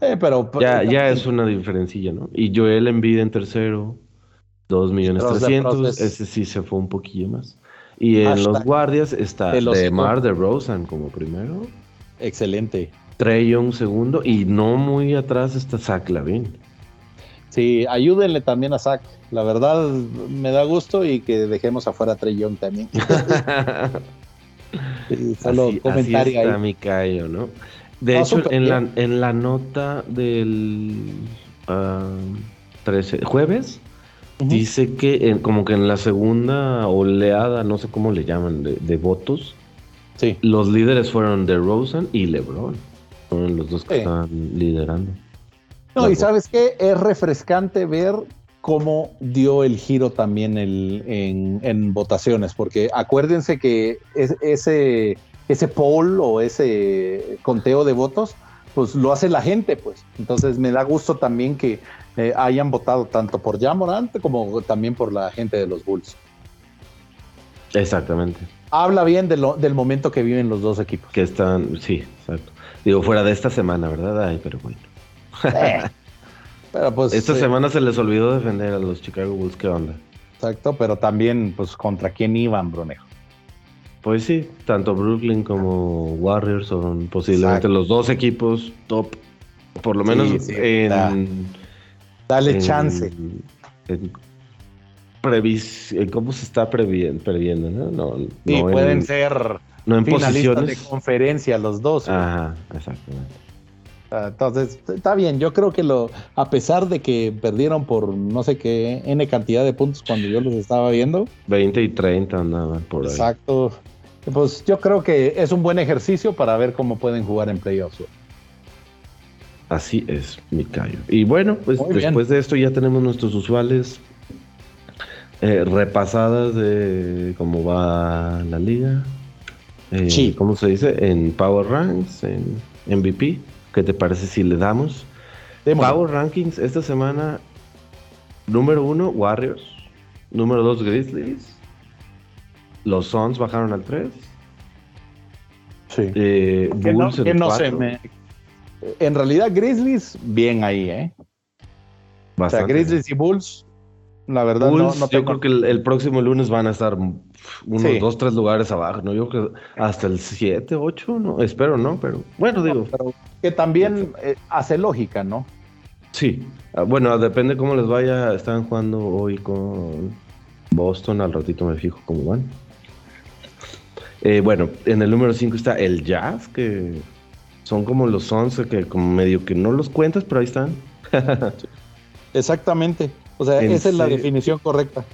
eh, pero, ya, ya es una diferencilla, ¿no? Y Joel Embiid en tercero, 2 millones 300, ese sí se fue un poquillo más. Y en los guardias está Demar de Rosen como primero. Excelente. Trey Young segundo y no muy atrás está Zach Lavin. Sí, ayúdenle también a Zach. La verdad me da gusto y que dejemos afuera a Trey Young también. <laughs> solo comentario así está mi callo, ¿no? De hecho, en la, en la nota del 13, ah, jueves, Dice que como que en la segunda oleada, no sé cómo le llaman, de, votos, sí. los líderes fueron de Rosen y LeBron. Fueron los dos que estaban liderando. No, y sabes qué, es refrescante ver cómo dio el giro también el, en, votaciones, porque acuérdense que ese, ese poll o ese conteo de votos, pues lo hace la gente, pues. Entonces me da gusto también que eh, hayan votado tanto por Jamorant como también por la gente de los Bulls. Exactamente. Habla bien del momento que viven los dos equipos. Que están, sí, exacto. Digo, fuera de esta semana, ¿verdad? Ay, pero bueno. Eh, <laughs> pero pues, esta eh, semana se les olvidó defender a los Chicago Bulls, ¿qué onda? Exacto, pero también, pues, ¿contra quién iban, Brunejo? Pues sí, tanto Brooklyn como Warriors son posiblemente los dos equipos top, por lo menos en... Dale chance. ¿Cómo se está previendo? ¿no? No, sí, pueden ser no en finalistas de conferencia los dos. Ajá, exactamente. Entonces, está bien, yo creo que lo, a pesar de que perdieron por no sé qué N cantidad de puntos cuando yo los estaba viendo. 20 y 30 andaban por ahí. Exacto. Pues yo creo que es un buen ejercicio para ver cómo pueden jugar en playoffs. Así es, mi callo. Y bueno, pues después de esto ya tenemos nuestros usuales eh, repasadas de cómo va la liga. Eh, sí. ¿Cómo se dice? En Power Ranks, en MVP. ¿Qué te parece si le damos? Power Rankings esta semana. Número uno, Warriors. Número dos, Grizzlies. Los Suns bajaron al 3. Sí. Eh, Bulls no, no sé, me, en realidad, Grizzlies, bien ahí, ¿eh? O sea, Grizzlies y Bulls, la verdad, no, no Yo creo que el, próximo lunes van a estar unos dos, tres lugares abajo, ¿no? Yo creo que hasta el 7, 8, no, espero, ¿no? Pero bueno, digo. que también eh, hace lógica, ¿no? Sí, ah, bueno, depende cómo les vaya. Están jugando hoy con Boston, al ratito me fijo cómo van. Eh, bueno, en el número 5 está el Jazz, que son como los 11 que como medio que no los cuentas, pero ahí están. <laughs> Exactamente. O sea, esa es la definición correcta.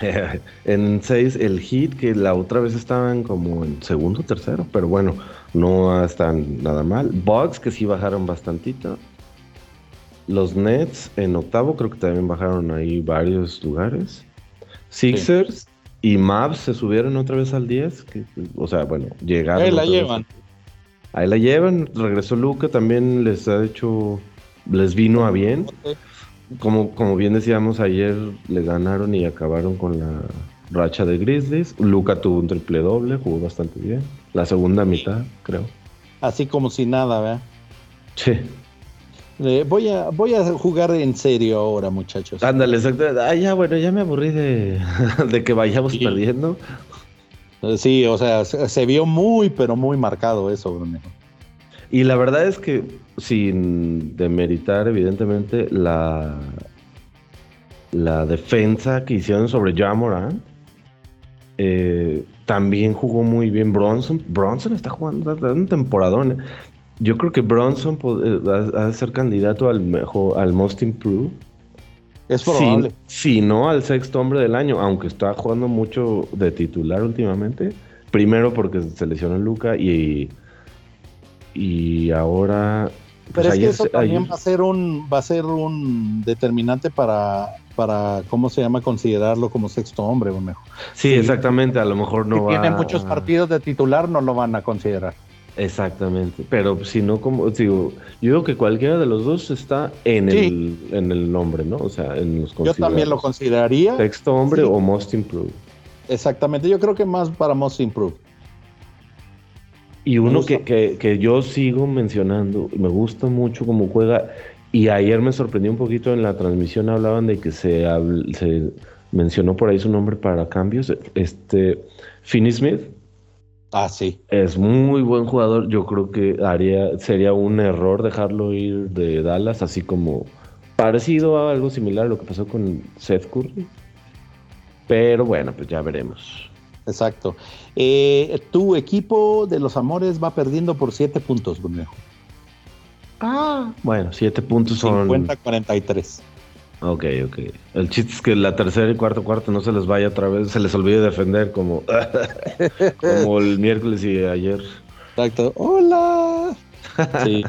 <laughs> en 6 el hit, que la otra vez estaban como en segundo, tercero, pero bueno, no están nada mal. Bugs, que sí bajaron bastantito. Los Nets en octavo, creo que también bajaron ahí varios lugares. Sixers y Mavs se subieron otra vez al 10, o sea, bueno, llegaron. Ahí la llevan. Ahí la llevan, regresó Luca, también les ha hecho, les vino a bien. Como, como bien decíamos, ayer le ganaron y acabaron con la racha de Grizzlies. Luca tuvo un triple doble, jugó bastante bien. La segunda mitad, creo. Así como si nada, ¿verdad? Sí. Eh, voy, a, voy a jugar en serio ahora, muchachos. Ándale, exacto. Ah, ya, bueno, ya me aburrí de, <laughs> de que vayamos perdiendo. Eh, sí, o sea, se, vio muy, pero muy marcado eso, Bruno. Y la verdad es que, sin demeritar, evidentemente, la, la defensa que hicieron sobre Jamoran, eh, también jugó muy bien. Bronson, Bronson está jugando un temporadón. Yo creo que Bronson eh, va a ser candidato al mejor, al Most Improved. Es probable. Si, no al sexto hombre del año, aunque está jugando mucho de titular últimamente. Primero porque se lesionó Luca y, y ahora pues Pero es que eso también va a ser un va a ser un determinante para para cómo se llama considerarlo como sexto hombre o mejor. Sí, exactamente, a lo mejor no si va tiene muchos partidos de titular no lo van a considerar. Exactamente, pero si no como digo, yo creo que cualquiera de los dos está en el en el nombre, ¿no? O sea, en los Yo también lo consideraría sexto hombre o most improved. Exactamente, yo creo que más para most improved. Y uno que, que, yo sigo mencionando, me gusta mucho cómo juega, y ayer me sorprendió un poquito en la transmisión, hablaban de que se, se mencionó por ahí su nombre para cambios, este, Finney Smith. Ah, sí. Es muy buen jugador, yo creo que haría, sería un error dejarlo ir de Dallas, así como parecido a algo similar a lo que pasó con Seth Curry. Pero bueno, pues ya veremos. Exacto. Eh, tu equipo de los amores va perdiendo por 7 puntos, Bruno. Ah, bueno, 7 puntos son. 50-43. Ok, ok. El chiste es que la tercera y cuarto cuarto no se les vaya otra vez, se les olvide defender como, <laughs> como el miércoles y ayer. Exacto. Hola. Sí.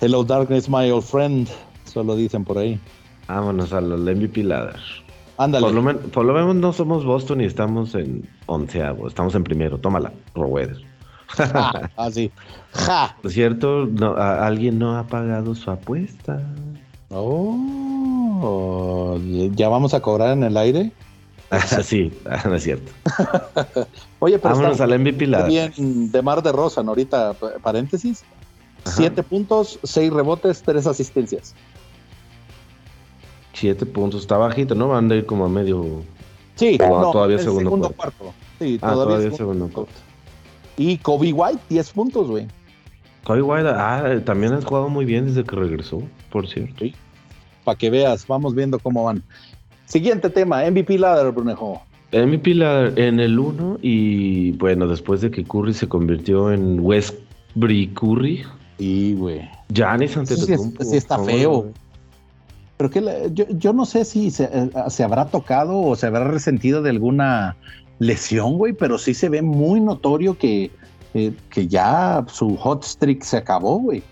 Hello darkness, my old friend. Solo dicen por ahí. Vámonos a los MVP ladder. Ándale. Por lo, menos no somos Boston y estamos en onceavo, estamos en primero. Tómala, Rowedes. Así. Ja. Por cierto, no, alguien no ha pagado su apuesta. Oh, ¿ya vamos a cobrar en el aire? <laughs> sí, no es cierto. <laughs> Oye, pero Vámonos al MVP bien de Mar de Rosa, ahorita paréntesis. Siete puntos, seis rebotes, tres asistencias. Siete puntos, está bajito, ¿no? Van a ir como a medio. Sí, todavía segundo, cuarto. Sí, ah, todavía, segundo, cuarto. Y Kobe White, 10 puntos, güey. Kobe White, ah, también has jugado muy bien desde que regresó, por cierto. Sí. Para que veas, vamos viendo cómo van. Siguiente tema, MVP Ladder, Brunejo. MVP Ladder en el 1 y bueno, después de que Curry se convirtió en Westbury Curry. Y, güey. Giannis ante sí, sí, está feo. Pero que yo, no sé si eh, se, habrá tocado o se habrá resentido de alguna lesión, güey, pero sí se ve muy notorio que, eh, que ya su hot streak se acabó, güey.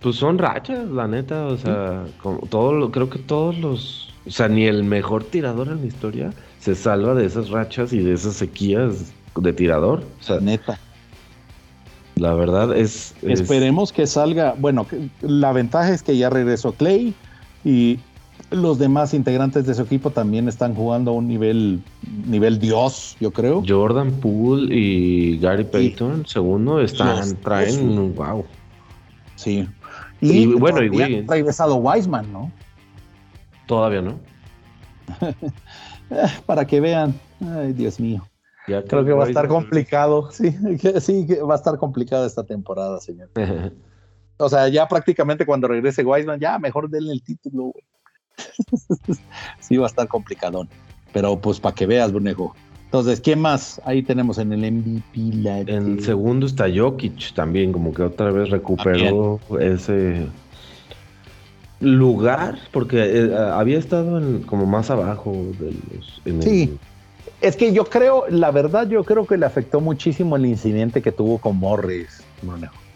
Pues son rachas, la neta, o sea, todo creo que todos los, o sea, ni el mejor tirador en la historia se salva de esas rachas y de esas sequías de tirador, o sea, neta. La verdad es, Esperemos que salga. Bueno, la ventaja es que ya regresó Clay y los demás integrantes de su equipo también están jugando a un nivel, nivel Dios, yo creo. Jordan Poole y Gary Payton, segundo, están, traen, wow. Sí. Y, bueno, y Wiggins. regresado Wiseman, ¿no? Todavía no. <laughs> Para que vean. Ay, Dios mío. Creo que va a estar complicado. Sí, <laughs> sí, va a estar complicada esta temporada, señor. <laughs> o sea, ya prácticamente cuando regrese Wiseman, ya mejor denle el título, <laughs> sí, va a estar complicadón. Pero pues para que veas, Brunejo. Entonces, ¿qué más ahí tenemos en el MVP? En segundo está Jokic también, como que otra vez recuperó ese lugar, porque eh, había estado como más abajo de los... sí, es que yo creo, la verdad, yo creo que le afectó muchísimo el incidente que tuvo con Morris, Brunejo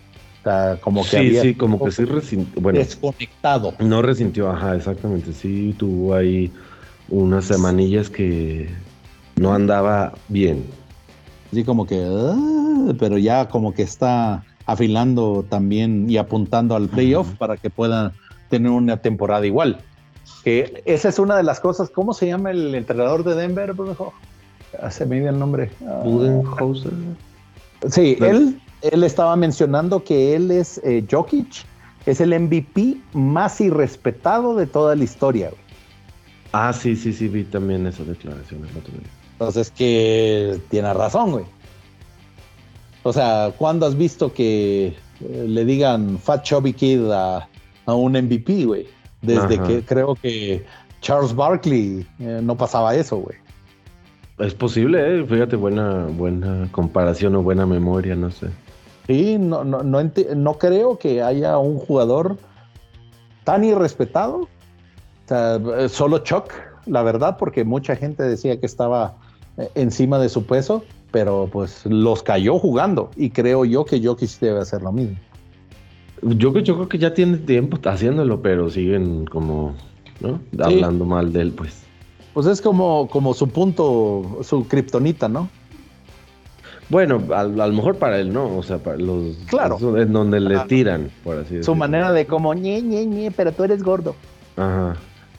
como que sí, sí, como que sí resintió, bueno, desconectado. No resintió, ajá, exactamente. Sí, tuvo ahí unas semanillas que no andaba bien. Sí, como que, ah, pero ya como que está afilando también y apuntando al playoff para que pueda tener una temporada igual. Que esa es una de las cosas. ¿Cómo se llama el entrenador de Denver, Hace medio el nombre. Budenhauser. Sí, él él estaba mencionando que él es eh, Jokic, es el MVP más irrespetado de toda la historia. Ah, sí, sí, sí, vi también esas declaraciones. Entonces que tiene razón, güey. O sea, ¿cuándo has visto que eh, le digan Fat Chubby Kid a, un MVP, güey? Desde que creo que Charles Barkley eh, no pasaba eso, güey. Es posible, ¿eh? fíjate, buena, buena comparación o buena memoria, no sé. Sí, no, no, no, no creo que haya un jugador tan irrespetado. O sea, solo Chuck, la verdad, porque mucha gente decía que estaba eh, encima de su peso, pero pues los cayó jugando y creo yo que Jokic debe hacer lo mismo. Yo, yo creo que ya tiene tiempo haciéndolo, pero siguen como, ¿no? Hablando mal de él, pues. Pues es como, como su punto, su kriptonita, ¿no? Bueno, a, lo mejor para él no, o sea, para los... Claro. En donde le tiran, por así decirlo. Su manera de como, ñe, ñe, ñe, pero tú eres gordo. Ajá.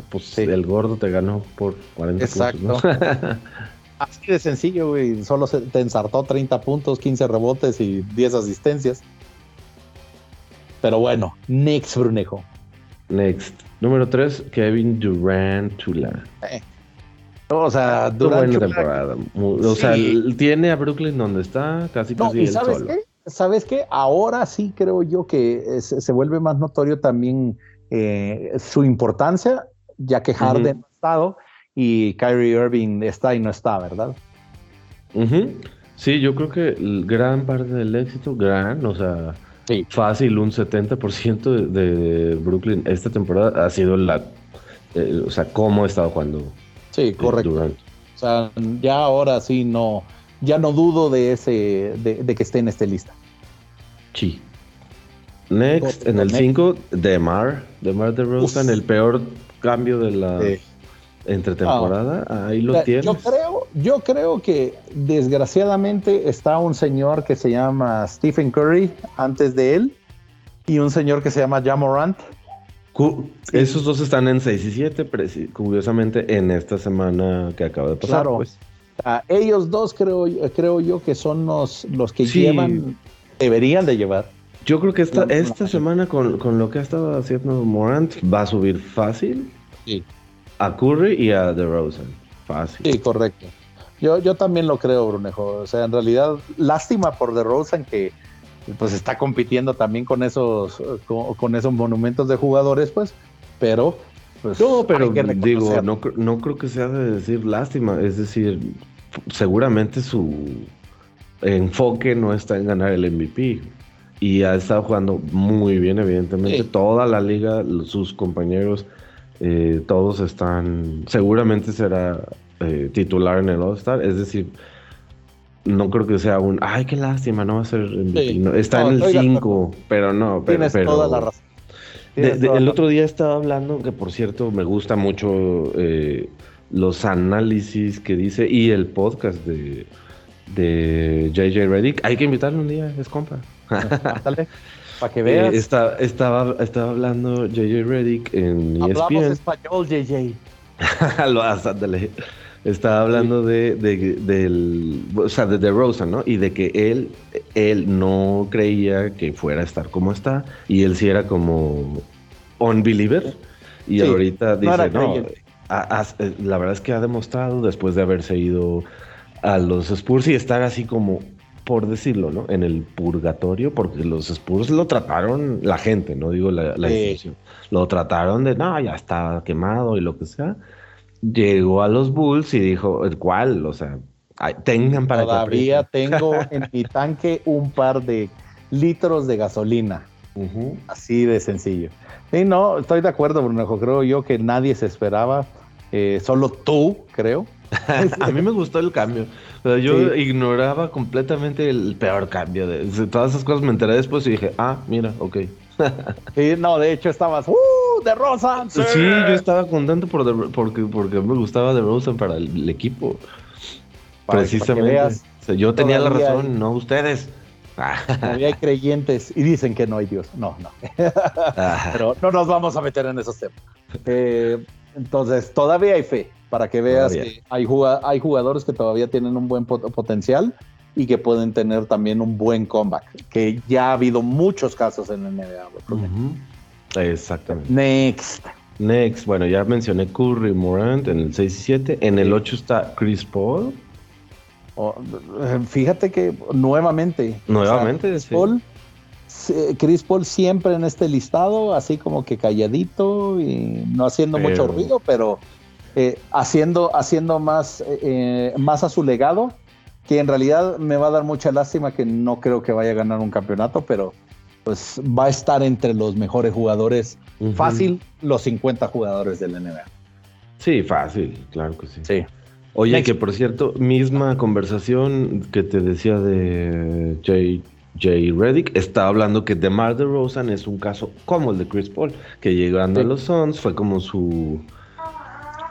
Pues el gordo te ganó por 40 Exacto. <laughs> así de sencillo, güey. Solo se, te ensartó 30 puntos, 15 rebotes y 10 asistencias. Pero bueno, next, Brunejo. Next. Número 3, Kevin Durant Tula. Eh, o sea, durante buena temporada. O sea, tiene a Brooklyn donde está, casi casi ¿y sabes Qué? ¿Sabes qué? Ahora sí creo yo que se, vuelve más notorio también eh, su importancia, ya que Harden ha estado y Kyrie Irving está y no está, ¿verdad? Sí, yo creo que gran parte del éxito, gran, o sea, fácil, un 70% de, de, Brooklyn esta temporada ha sido la, eh, o sea, cómo ha estado jugando Sí, correcto. O sea, ya ahora sí no, ya no dudo de ese, de, que esté en esta lista. Sí. Next, en el 5, Demar, Demar de Rosen, el peor cambio de la entre temporada. Ahí lo tienes. Yo creo, yo creo que desgraciadamente está un señor que se llama Stephen Curry antes de él y un señor que se llama Jamorant esos dos están en 6 y 7, curiosamente, en esta semana que acaba de pasar. Claro. Pues. ellos dos creo, creo yo que son los, los que llevan, deberían de llevar. Yo creo que esta, esta semana con, lo que ha estado haciendo Morant va a subir fácil a Curry y a DeRozan. Fácil. Sí, correcto. Yo, yo también lo creo, Brunejo. O sea, en realidad, lástima por DeRozan que pues está compitiendo también con esos, con, esos monumentos de jugadores, pues, pero... Pues, no, pero digo, no, no creo que sea de decir lástima, es decir, seguramente su enfoque no está en ganar el MVP y ha estado jugando muy bien, evidentemente. Toda la liga, sus compañeros, eh, todos están. Seguramente será eh, titular en el All-Star. Es decir, no creo que sea un, ay, qué lástima, no va a ser está en el 5, pero no, pero, Tienes toda la razón. el otro día estaba hablando, que por cierto me gusta mucho eh, los análisis que dice y el podcast de, de JJ Reddick. Hay que invitarlo un día, es compa. <laughs> Para que eh, veas. estaba, estaba hablando JJ Reddick en ESPN. Hablamos español, JJ. <laughs> Lo ándale estaba hablando de, del, o sea, de Rosa, ¿no? Y de que él, él no creía que fuera a estar como está, y él sí era como unbeliever, y ahorita dice, no, eh, la verdad es que ha demostrado después de haberse ido a los Spurs y estar así como, por decirlo, ¿no? En el purgatorio, porque los Spurs lo trataron, la gente, no digo la, la institución, lo trataron de, no, ya está quemado y lo que sea llegó a los Bulls y dijo, ¿cuál? O sea, tengan para Todavía tengo <laughs> en mi tanque un par de litros de gasolina. Así de sencillo. Y no, estoy de acuerdo, Bruno. Creo yo que nadie se esperaba. Eh, solo tú, creo. <laughs> a mí me gustó el cambio. yo ignoraba completamente el peor cambio. De, todas esas cosas me enteré después y dije, ah, mira, ok. Sí, no, de hecho estabas, ¡uh! De Rosa. Sí, yo estaba contento por porque, porque me gustaba de Rosa para el, equipo. Precisamente. yo tenía la razón, no ustedes. Todavía hay creyentes y dicen que no hay Dios. No, no. Pero no nos vamos a meter en esos temas. Eh, entonces, todavía hay fe para que veas que hay, hay jugadores que todavía tienen un buen potencial y que pueden tener también un buen comeback, que ya ha habido muchos casos en la NBA. Exactamente. Next. Next, bueno, ya mencioné Curry Morant en el 6 y 7. En el 8 está Chris Paul. Oh, fíjate que nuevamente. Nuevamente, Chris, Paul, Chris Paul siempre en este listado, así como que calladito y no haciendo mucho ruido, pero eh, haciendo, haciendo más, más a su legado, que en realidad me va a dar mucha lástima que no creo que vaya a ganar un campeonato, pero pues va a estar entre los mejores jugadores, fácil, los 50 jugadores del NBA. Sí, fácil, claro que sí. Sí. Oye, que por cierto, misma conversación que te decía de Jay, Jay Reddick, está hablando que DeMar DeRozan es un caso como el de Chris Paul, que llegando a los Suns fue como su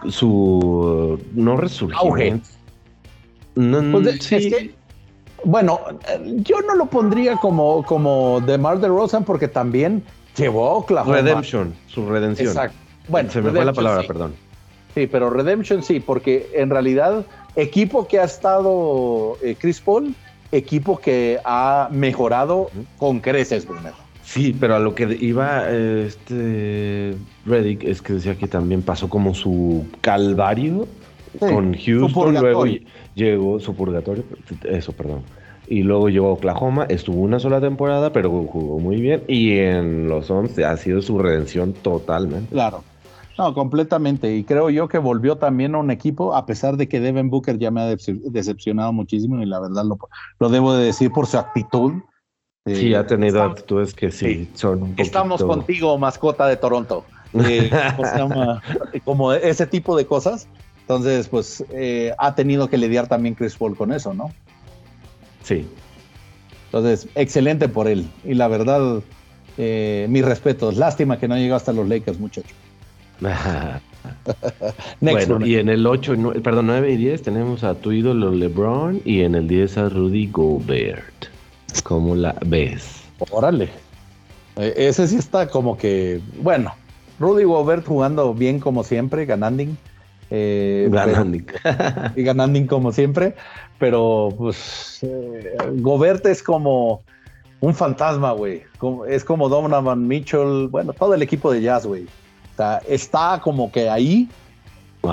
su no resurgimiento. No, pues bueno, yo no lo pondría como, como DeMar DeRozan porque también llevó a Oklahoma. Redemption, su redención. Exacto. Bueno, se me fue la palabra, perdón. Sí, pero Redemption sí, porque en realidad equipo que ha estado eh, Chris Paul, equipo que ha mejorado con creces, primero. Sí, pero a lo que iba este Reddick es que decía que también pasó como su calvario con Houston, luego llegó su purgatorio, eso, perdón. Y luego llegó a Oklahoma, estuvo una sola temporada, pero jugó muy bien. Y en los 11 ha sido su redención totalmente. Claro. No, completamente. Y creo yo que volvió también a un equipo, a pesar de que Devin Booker ya me ha decepcionado muchísimo y la verdad lo, lo debo de decir por su actitud. Sí, ha tenido actitudes que sí, son un Estamos contigo, mascota de Toronto. Eh, <laughs> como ese tipo de cosas. Entonces, pues eh, ha tenido que lidiar también Chris Paul con eso, ¿no? Sí. Entonces, excelente por él. Y la verdad, eh, mis respetos. Lástima que no llegó hasta los Lakers, muchacho. <laughs> bueno, y en el 8, perdón, 9 y 10 tenemos a tu ídolo LeBron y en el 10 a Rudy Gobert. ¿Cómo la ves? Órale. E, ese sí está como que, bueno, Rudy Gobert jugando bien como siempre, ganando. Eh, ganando. <laughs> y ganando como siempre, pero pues eh, Gobert es como un fantasma, güey. Es como Donovan Mitchell, bueno, todo el equipo de Jazz, güey está como que ahí,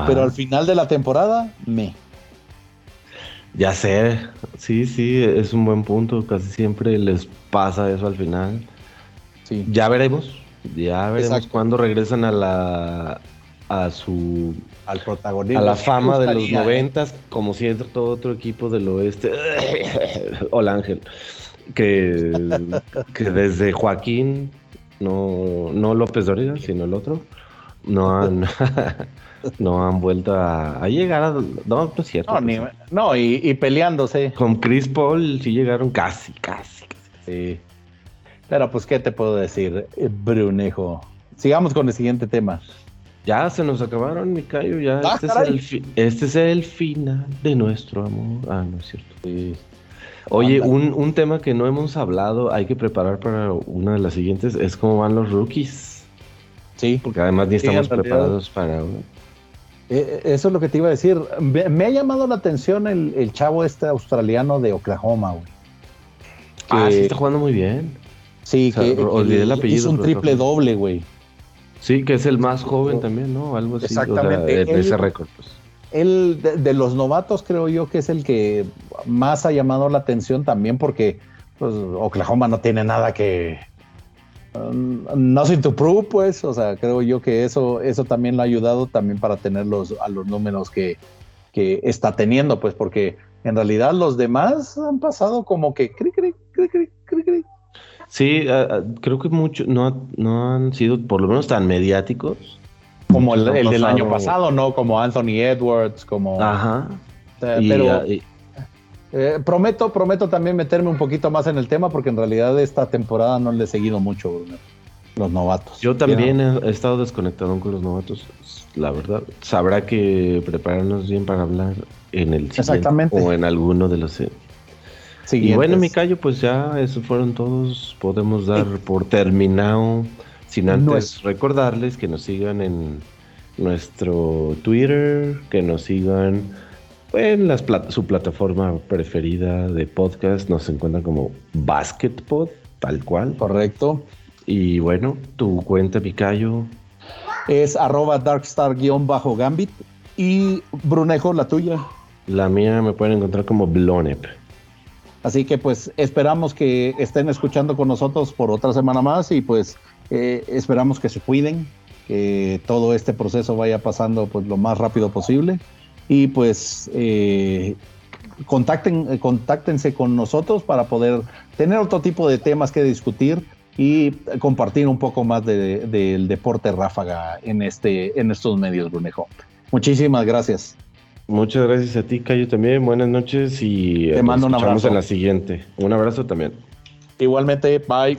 pero al final de la temporada, me. Ya sé, sí, sí, es un buen punto. Casi siempre les pasa eso al final. Sí. Ya veremos, ya veremos cuando regresan a la a su al protagonismo a la fama de los noventas, como siempre todo otro equipo del oeste. <laughs> Hola Ángel, que, <laughs> que desde Joaquín no, no López Dóriga, sino el otro, no han, <laughs> no han vuelto a, llegar a... No, no es cierto. No, pues y, peleándose. Con Chris Paul sí llegaron casi, casi, Sí. Pero pues, ¿qué te puedo decir, Brunejo? Sigamos con el siguiente tema. Ya se nos acabaron, mi callo, ya. Ah, este, es el este, es el final de nuestro amor. Ah, no es cierto. Sí. Oye, un, un, tema que no hemos hablado, hay que preparar para una de las siguientes, es cómo van los rookies. Sí. Porque además ni estamos preparados para... Eh, eh, eso es lo que te iba a decir. Me, ha llamado la atención el, chavo este australiano de Oklahoma, güey. ah, sí, está jugando muy bien. Sí, que, olvidé el apellido. Hizo un triple doble, güey. Sí, que es el más joven también, ¿no? Algo así. Exactamente. ese récord, pues él de, los novatos creo yo que es el que más ha llamado la atención también porque pues, Oklahoma no tiene nada que um, nothing to prove pues o sea creo yo que eso eso también lo ha ayudado también para tener los, a los números que, que está teniendo pues porque en realidad los demás han pasado como que cri, cri, cri, Sí, creo que muchos no, no han sido por lo menos tan mediáticos como el, del año pasado, ¿no? Como Anthony Edwards, como... Ajá. pero eh, prometo, prometo también meterme un poquito más en el tema porque en realidad esta temporada no le he seguido mucho los novatos. Yo también he, estado desconectado con los novatos, la verdad. Sabrá que prepararnos bien para hablar en el siguiente o en alguno de los... Y bueno, mi callo, pues ya, esos fueron todos. Podemos dar por terminado sin antes recordarles que nos sigan en nuestro Twitter, que nos sigan en las su plataforma preferida de podcast. Nos encuentran como BasketPod, tal cual. Correcto. Y bueno, tu cuenta, Picayo. Es arroba darkstar-gambit. Y Brunejo, la tuya. La mía me pueden encontrar como Blonep. Así que pues esperamos que estén escuchando con nosotros por otra semana más y pues eh, esperamos que se cuiden, que todo este proceso vaya pasando pues lo más rápido posible y pues eh, contacten, contáctense con nosotros para poder tener otro tipo de temas que discutir y compartir un poco más del deporte ráfaga en, este, en estos medios, Brunejo. Muchísimas gracias. Muchas gracias a ti, Cayo, también. Buenas noches y te mando un abrazo en la siguiente. Un abrazo también. Igualmente, bye.